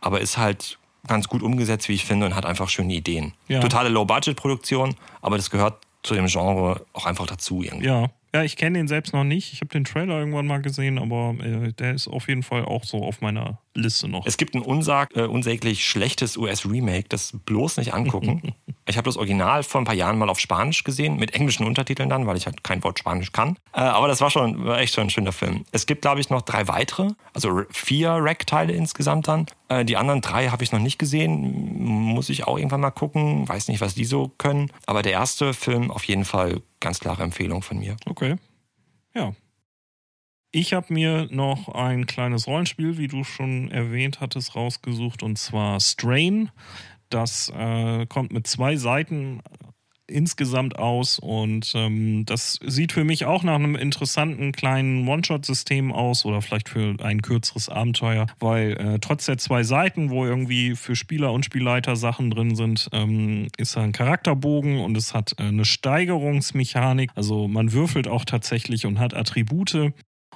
aber ist halt ganz gut umgesetzt, wie ich finde, und hat einfach schöne Ideen. Ja. Totale Low-Budget-Produktion, aber das gehört zu dem Genre auch einfach dazu irgendwie. Ja. Ja, ich kenne den selbst noch nicht. Ich habe den Trailer irgendwann mal gesehen, aber äh, der ist auf jeden Fall auch so auf meiner Liste noch. Es gibt ein unsag, äh, unsäglich schlechtes US-Remake, das bloß nicht angucken. ich habe das Original vor ein paar Jahren mal auf Spanisch gesehen, mit englischen Untertiteln dann, weil ich halt kein Wort Spanisch kann. Äh, aber das war schon war echt schon ein schöner Film. Es gibt, glaube ich, noch drei weitere, also vier Rack-Teile insgesamt dann. Äh, die anderen drei habe ich noch nicht gesehen. Muss ich auch irgendwann mal gucken. Weiß nicht, was die so können. Aber der erste Film auf jeden Fall ganz klare Empfehlung von mir. Okay. Ja. Ich habe mir noch ein kleines Rollenspiel, wie du schon erwähnt hattest, rausgesucht und zwar Strain. Das äh, kommt mit zwei Seiten insgesamt aus und ähm, das sieht für mich auch nach einem interessanten kleinen One-Shot-System aus oder vielleicht für ein kürzeres Abenteuer, weil äh, trotz der zwei Seiten, wo irgendwie für Spieler und Spielleiter Sachen drin sind, ähm, ist da ein Charakterbogen und es hat äh, eine Steigerungsmechanik. Also man würfelt auch tatsächlich und hat Attribute.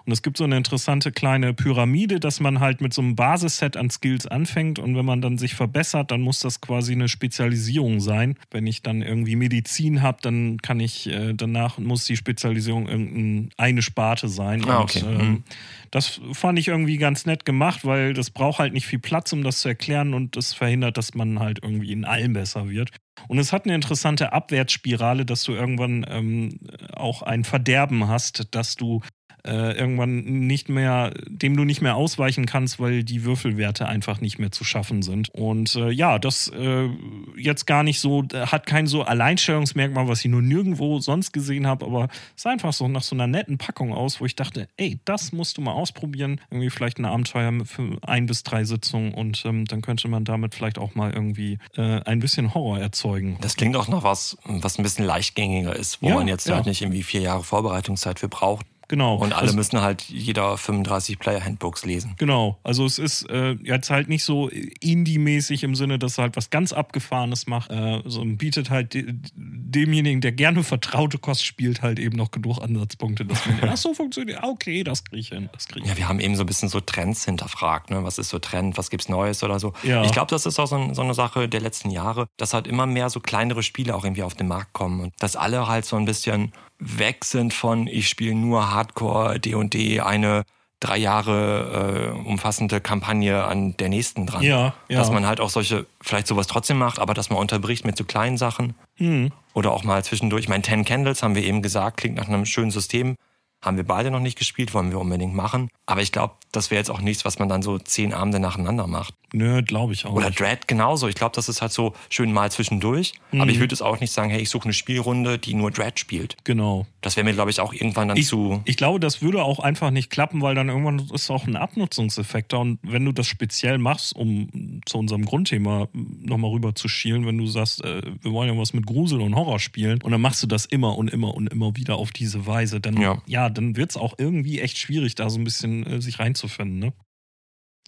Und es gibt so eine interessante kleine Pyramide, dass man halt mit so einem Basisset an Skills anfängt und wenn man dann sich verbessert, dann muss das quasi eine Spezialisierung sein. Wenn ich dann irgendwie Medizin habe, dann kann ich äh, danach muss die Spezialisierung irgendeine Sparte sein. Ah, Und, okay. ähm, Mhm. das fand ich irgendwie ganz nett gemacht, weil das braucht halt nicht viel Platz, um das zu erklären und das verhindert, dass man halt irgendwie in allem besser wird. Und es hat eine interessante Abwärtsspirale, dass du irgendwann ähm, auch ein Verderben hast, dass du äh, irgendwann nicht mehr, dem du nicht mehr ausweichen kannst, weil die Würfelwerte einfach nicht mehr zu schaffen sind. Und äh, ja, das äh, jetzt gar nicht so, hat kein so Alleinstellungsmerkmal, was ich nur nirgendwo sonst gesehen habe, aber es sah einfach so nach so einer netten Packung aus, wo ich dachte, ey, das musst du mal ausprobieren. Irgendwie vielleicht ein Abenteuer für ein bis drei Sitzungen und ähm, dann könnte man damit vielleicht auch mal irgendwie äh, ein bisschen Horror erzeugen. Das klingt auch nach was, was ein bisschen leichtgängiger ist, wo Ja, man jetzt ja. halt nicht irgendwie vier Jahre Vorbereitungszeit für braucht. Genau. Und alle Also- müssen halt jeder 35 Player-Handbooks lesen. Genau, also es ist äh, jetzt halt nicht so Indie-mäßig im Sinne, dass er halt was ganz Abgefahrenes macht, äh, sondern bietet halt de demjenigen, der gerne vertraute Kost spielt, halt eben noch genug Ansatzpunkte, dass man, ach so funktioniert, ah, okay, das kriege ich hin, das kriege ich Ja, wir haben eben so ein bisschen so Trends hinterfragt. Ne? Was ist so Trend, was gibt's Neues oder so. Ja. Ich glaube, das ist auch so, ein, so eine Sache der letzten Jahre, dass halt immer mehr so kleinere Spiele auch irgendwie auf den Markt kommen und dass alle halt so ein bisschen weg sind von, ich spiele nur Hardcore, D&D, eine drei Jahre äh, umfassende Kampagne an der nächsten dran. Ja, ja. Dass man halt auch solche, vielleicht sowas trotzdem macht, aber dass man unterbricht mit so kleinen Sachen. Hm. Oder auch mal zwischendurch. Ich meine, Ten Candles haben wir eben gesagt, klingt nach einem schönen System. Haben wir beide noch nicht gespielt, wollen wir unbedingt machen. Aber ich glaube, das wäre jetzt auch nichts, was man dann so zehn Abende nacheinander macht. Nö, glaube ich auch. Oder nicht. Dread genauso. Ich glaube, das ist halt so schön mal zwischendurch. Mhm. Aber ich würde es auch nicht sagen, hey, ich suche eine Spielrunde, die nur Dread spielt. Genau. Das wäre mir, glaube ich, auch irgendwann dann Ich, zu. ich glaube, das würde auch einfach nicht klappen, weil dann irgendwann ist auch ein Abnutzungseffekt da. Und wenn du das speziell machst, um zu unserem Grundthema nochmal rüber zu schielen, wenn du sagst, äh, wir wollen ja was mit Grusel und Horror spielen, und dann machst du das immer und immer und immer wieder auf diese Weise, dann, Ja. ja, dann wird es auch irgendwie echt schwierig, da so ein bisschen äh, sich reinzufinden. Ne?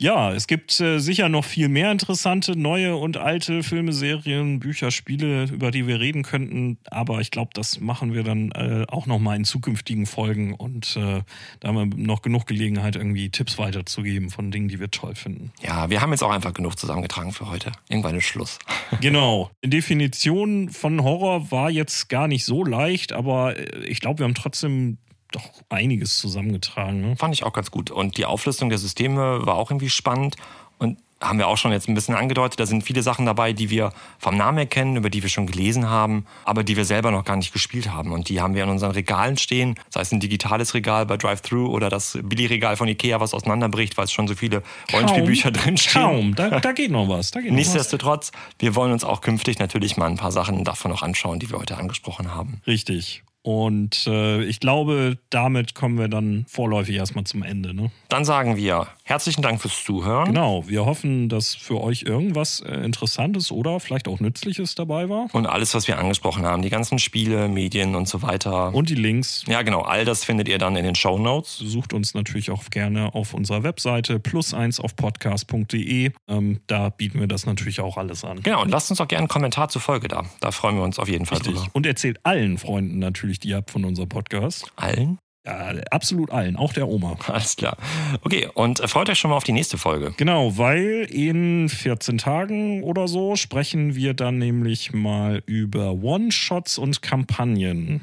Ja, es gibt äh, sicher noch viel mehr interessante neue und alte Filme, Serien, Bücher, Spiele, über die wir reden könnten. Aber ich glaube, das machen wir dann äh, auch noch mal in zukünftigen Folgen. Und äh, da haben wir noch genug Gelegenheit, irgendwie Tipps weiterzugeben von Dingen, die wir toll finden. Ja, wir haben jetzt auch einfach genug zusammengetragen für heute. Irgendwann ist Schluss. genau. Die Definition von Horror war jetzt gar nicht so leicht, aber äh, ich glaube, wir haben trotzdem doch einiges zusammengetragen. Ne? Fand ich auch ganz gut. Und die Auflistung der Systeme war auch irgendwie spannend. Und haben wir auch schon jetzt ein bisschen angedeutet, da sind viele Sachen dabei, die wir vom Namen her kennen, über die wir schon gelesen haben, aber die wir selber noch gar nicht gespielt haben. Und die haben wir in unseren Regalen stehen, sei es ein digitales Regal bei Drive-Thru oder das Billigregal von Ikea, was auseinanderbricht, weil es schon so viele Rollenspielbücher drinstehen. Kaum, da, da geht noch was. Da geht noch was. Nichtsdestotrotz, wir wollen uns auch künftig natürlich mal ein paar Sachen davon noch anschauen, die wir heute angesprochen haben. Richtig. Und äh, ich glaube, damit kommen wir dann vorläufig erstmal zum Ende. Ne? Dann sagen wir Herzlichen Dank fürs Zuhören. Genau, wir hoffen, dass für euch irgendwas äh, Interessantes oder vielleicht auch Nützliches dabei war. Und alles, was wir angesprochen haben, die ganzen Spiele, Medien und so weiter. Und die Links. Ja, genau, all das findet ihr dann in den Show Notes. Sucht uns natürlich auch gerne auf unserer Webseite plus eins auf podcast.de. Ähm, da bieten wir das natürlich auch alles an. Genau, und lasst uns auch gerne einen Kommentar zur Folge da. Da freuen wir uns auf jeden Fall Richtig. drüber. Und erzählt allen Freunden natürlich, die ihr von unserem Podcast. Allen? Ja, absolut allen, auch der Oma. Alles klar. Okay, und äh, freut euch schon mal auf die nächste Folge. Genau, weil in 14 Tagen oder so sprechen wir dann nämlich mal über One-Shots und Kampagnen.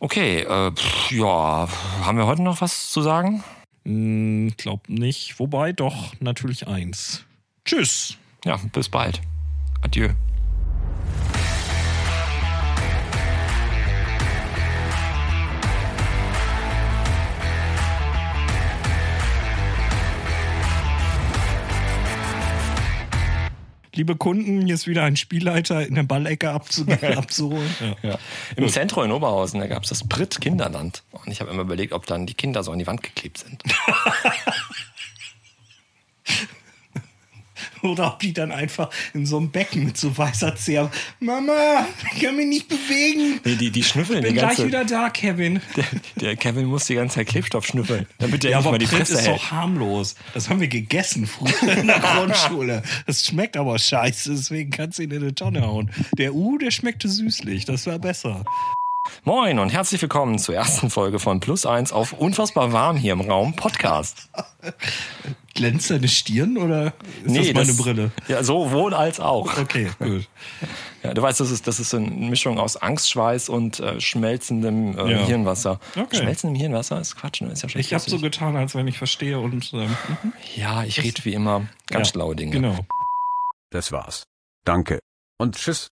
Okay, äh, pff, ja, haben wir heute noch was zu sagen? Hm, glaub nicht. Wobei doch natürlich eins. Tschüss. Ja, bis bald. Adieu. Liebe Kunden, hier ist wieder ein Spielleiter in der Ballecke abzu abzuholen. Ja. Ja. Im Zentrum in Oberhausen, da gab es das Brit Kinderland. Und ich habe immer überlegt, ob dann die Kinder so an die Wand geklebt sind. Oder ob die dann einfach in so einem Becken mit so weißer Zehr. Mama, ich kann mich nicht bewegen. Nee, die, die schnüffeln Bin die gleich ganze wieder da, Kevin. der, der Kevin muss die ganze Zeit Klebstoff schnüffeln, damit der Ja, nicht mal die Brit Fresse ist hält. doch harmlos. Das haben wir gegessen früher in der Grundschule. Das schmeckt aber scheiße, deswegen kannst du ihn in eine Tonne hauen. Der U, der schmeckte süßlich, das war besser. Moin und herzlich willkommen zur ersten Folge von Plus Eins auf Unfassbar Warm hier im Raum Podcast. Glänzt deine Stirn oder ist das meine Brille? Ja, sowohl als auch. Okay, gut. Ja, du weißt, das ist, das ist eine Mischung aus Angstschweiß und äh, schmelzendem äh, Ja. Hirnwasser. Okay. Schmelzendem Hirnwasser ist Quatsch, ne? Ist ja schon Ich habe so getan, als wenn ich verstehe und ähm, Ja, ich rede wie immer ganz ja, schlaue Dinge. Genau. Das war's. Danke. Und tschüss.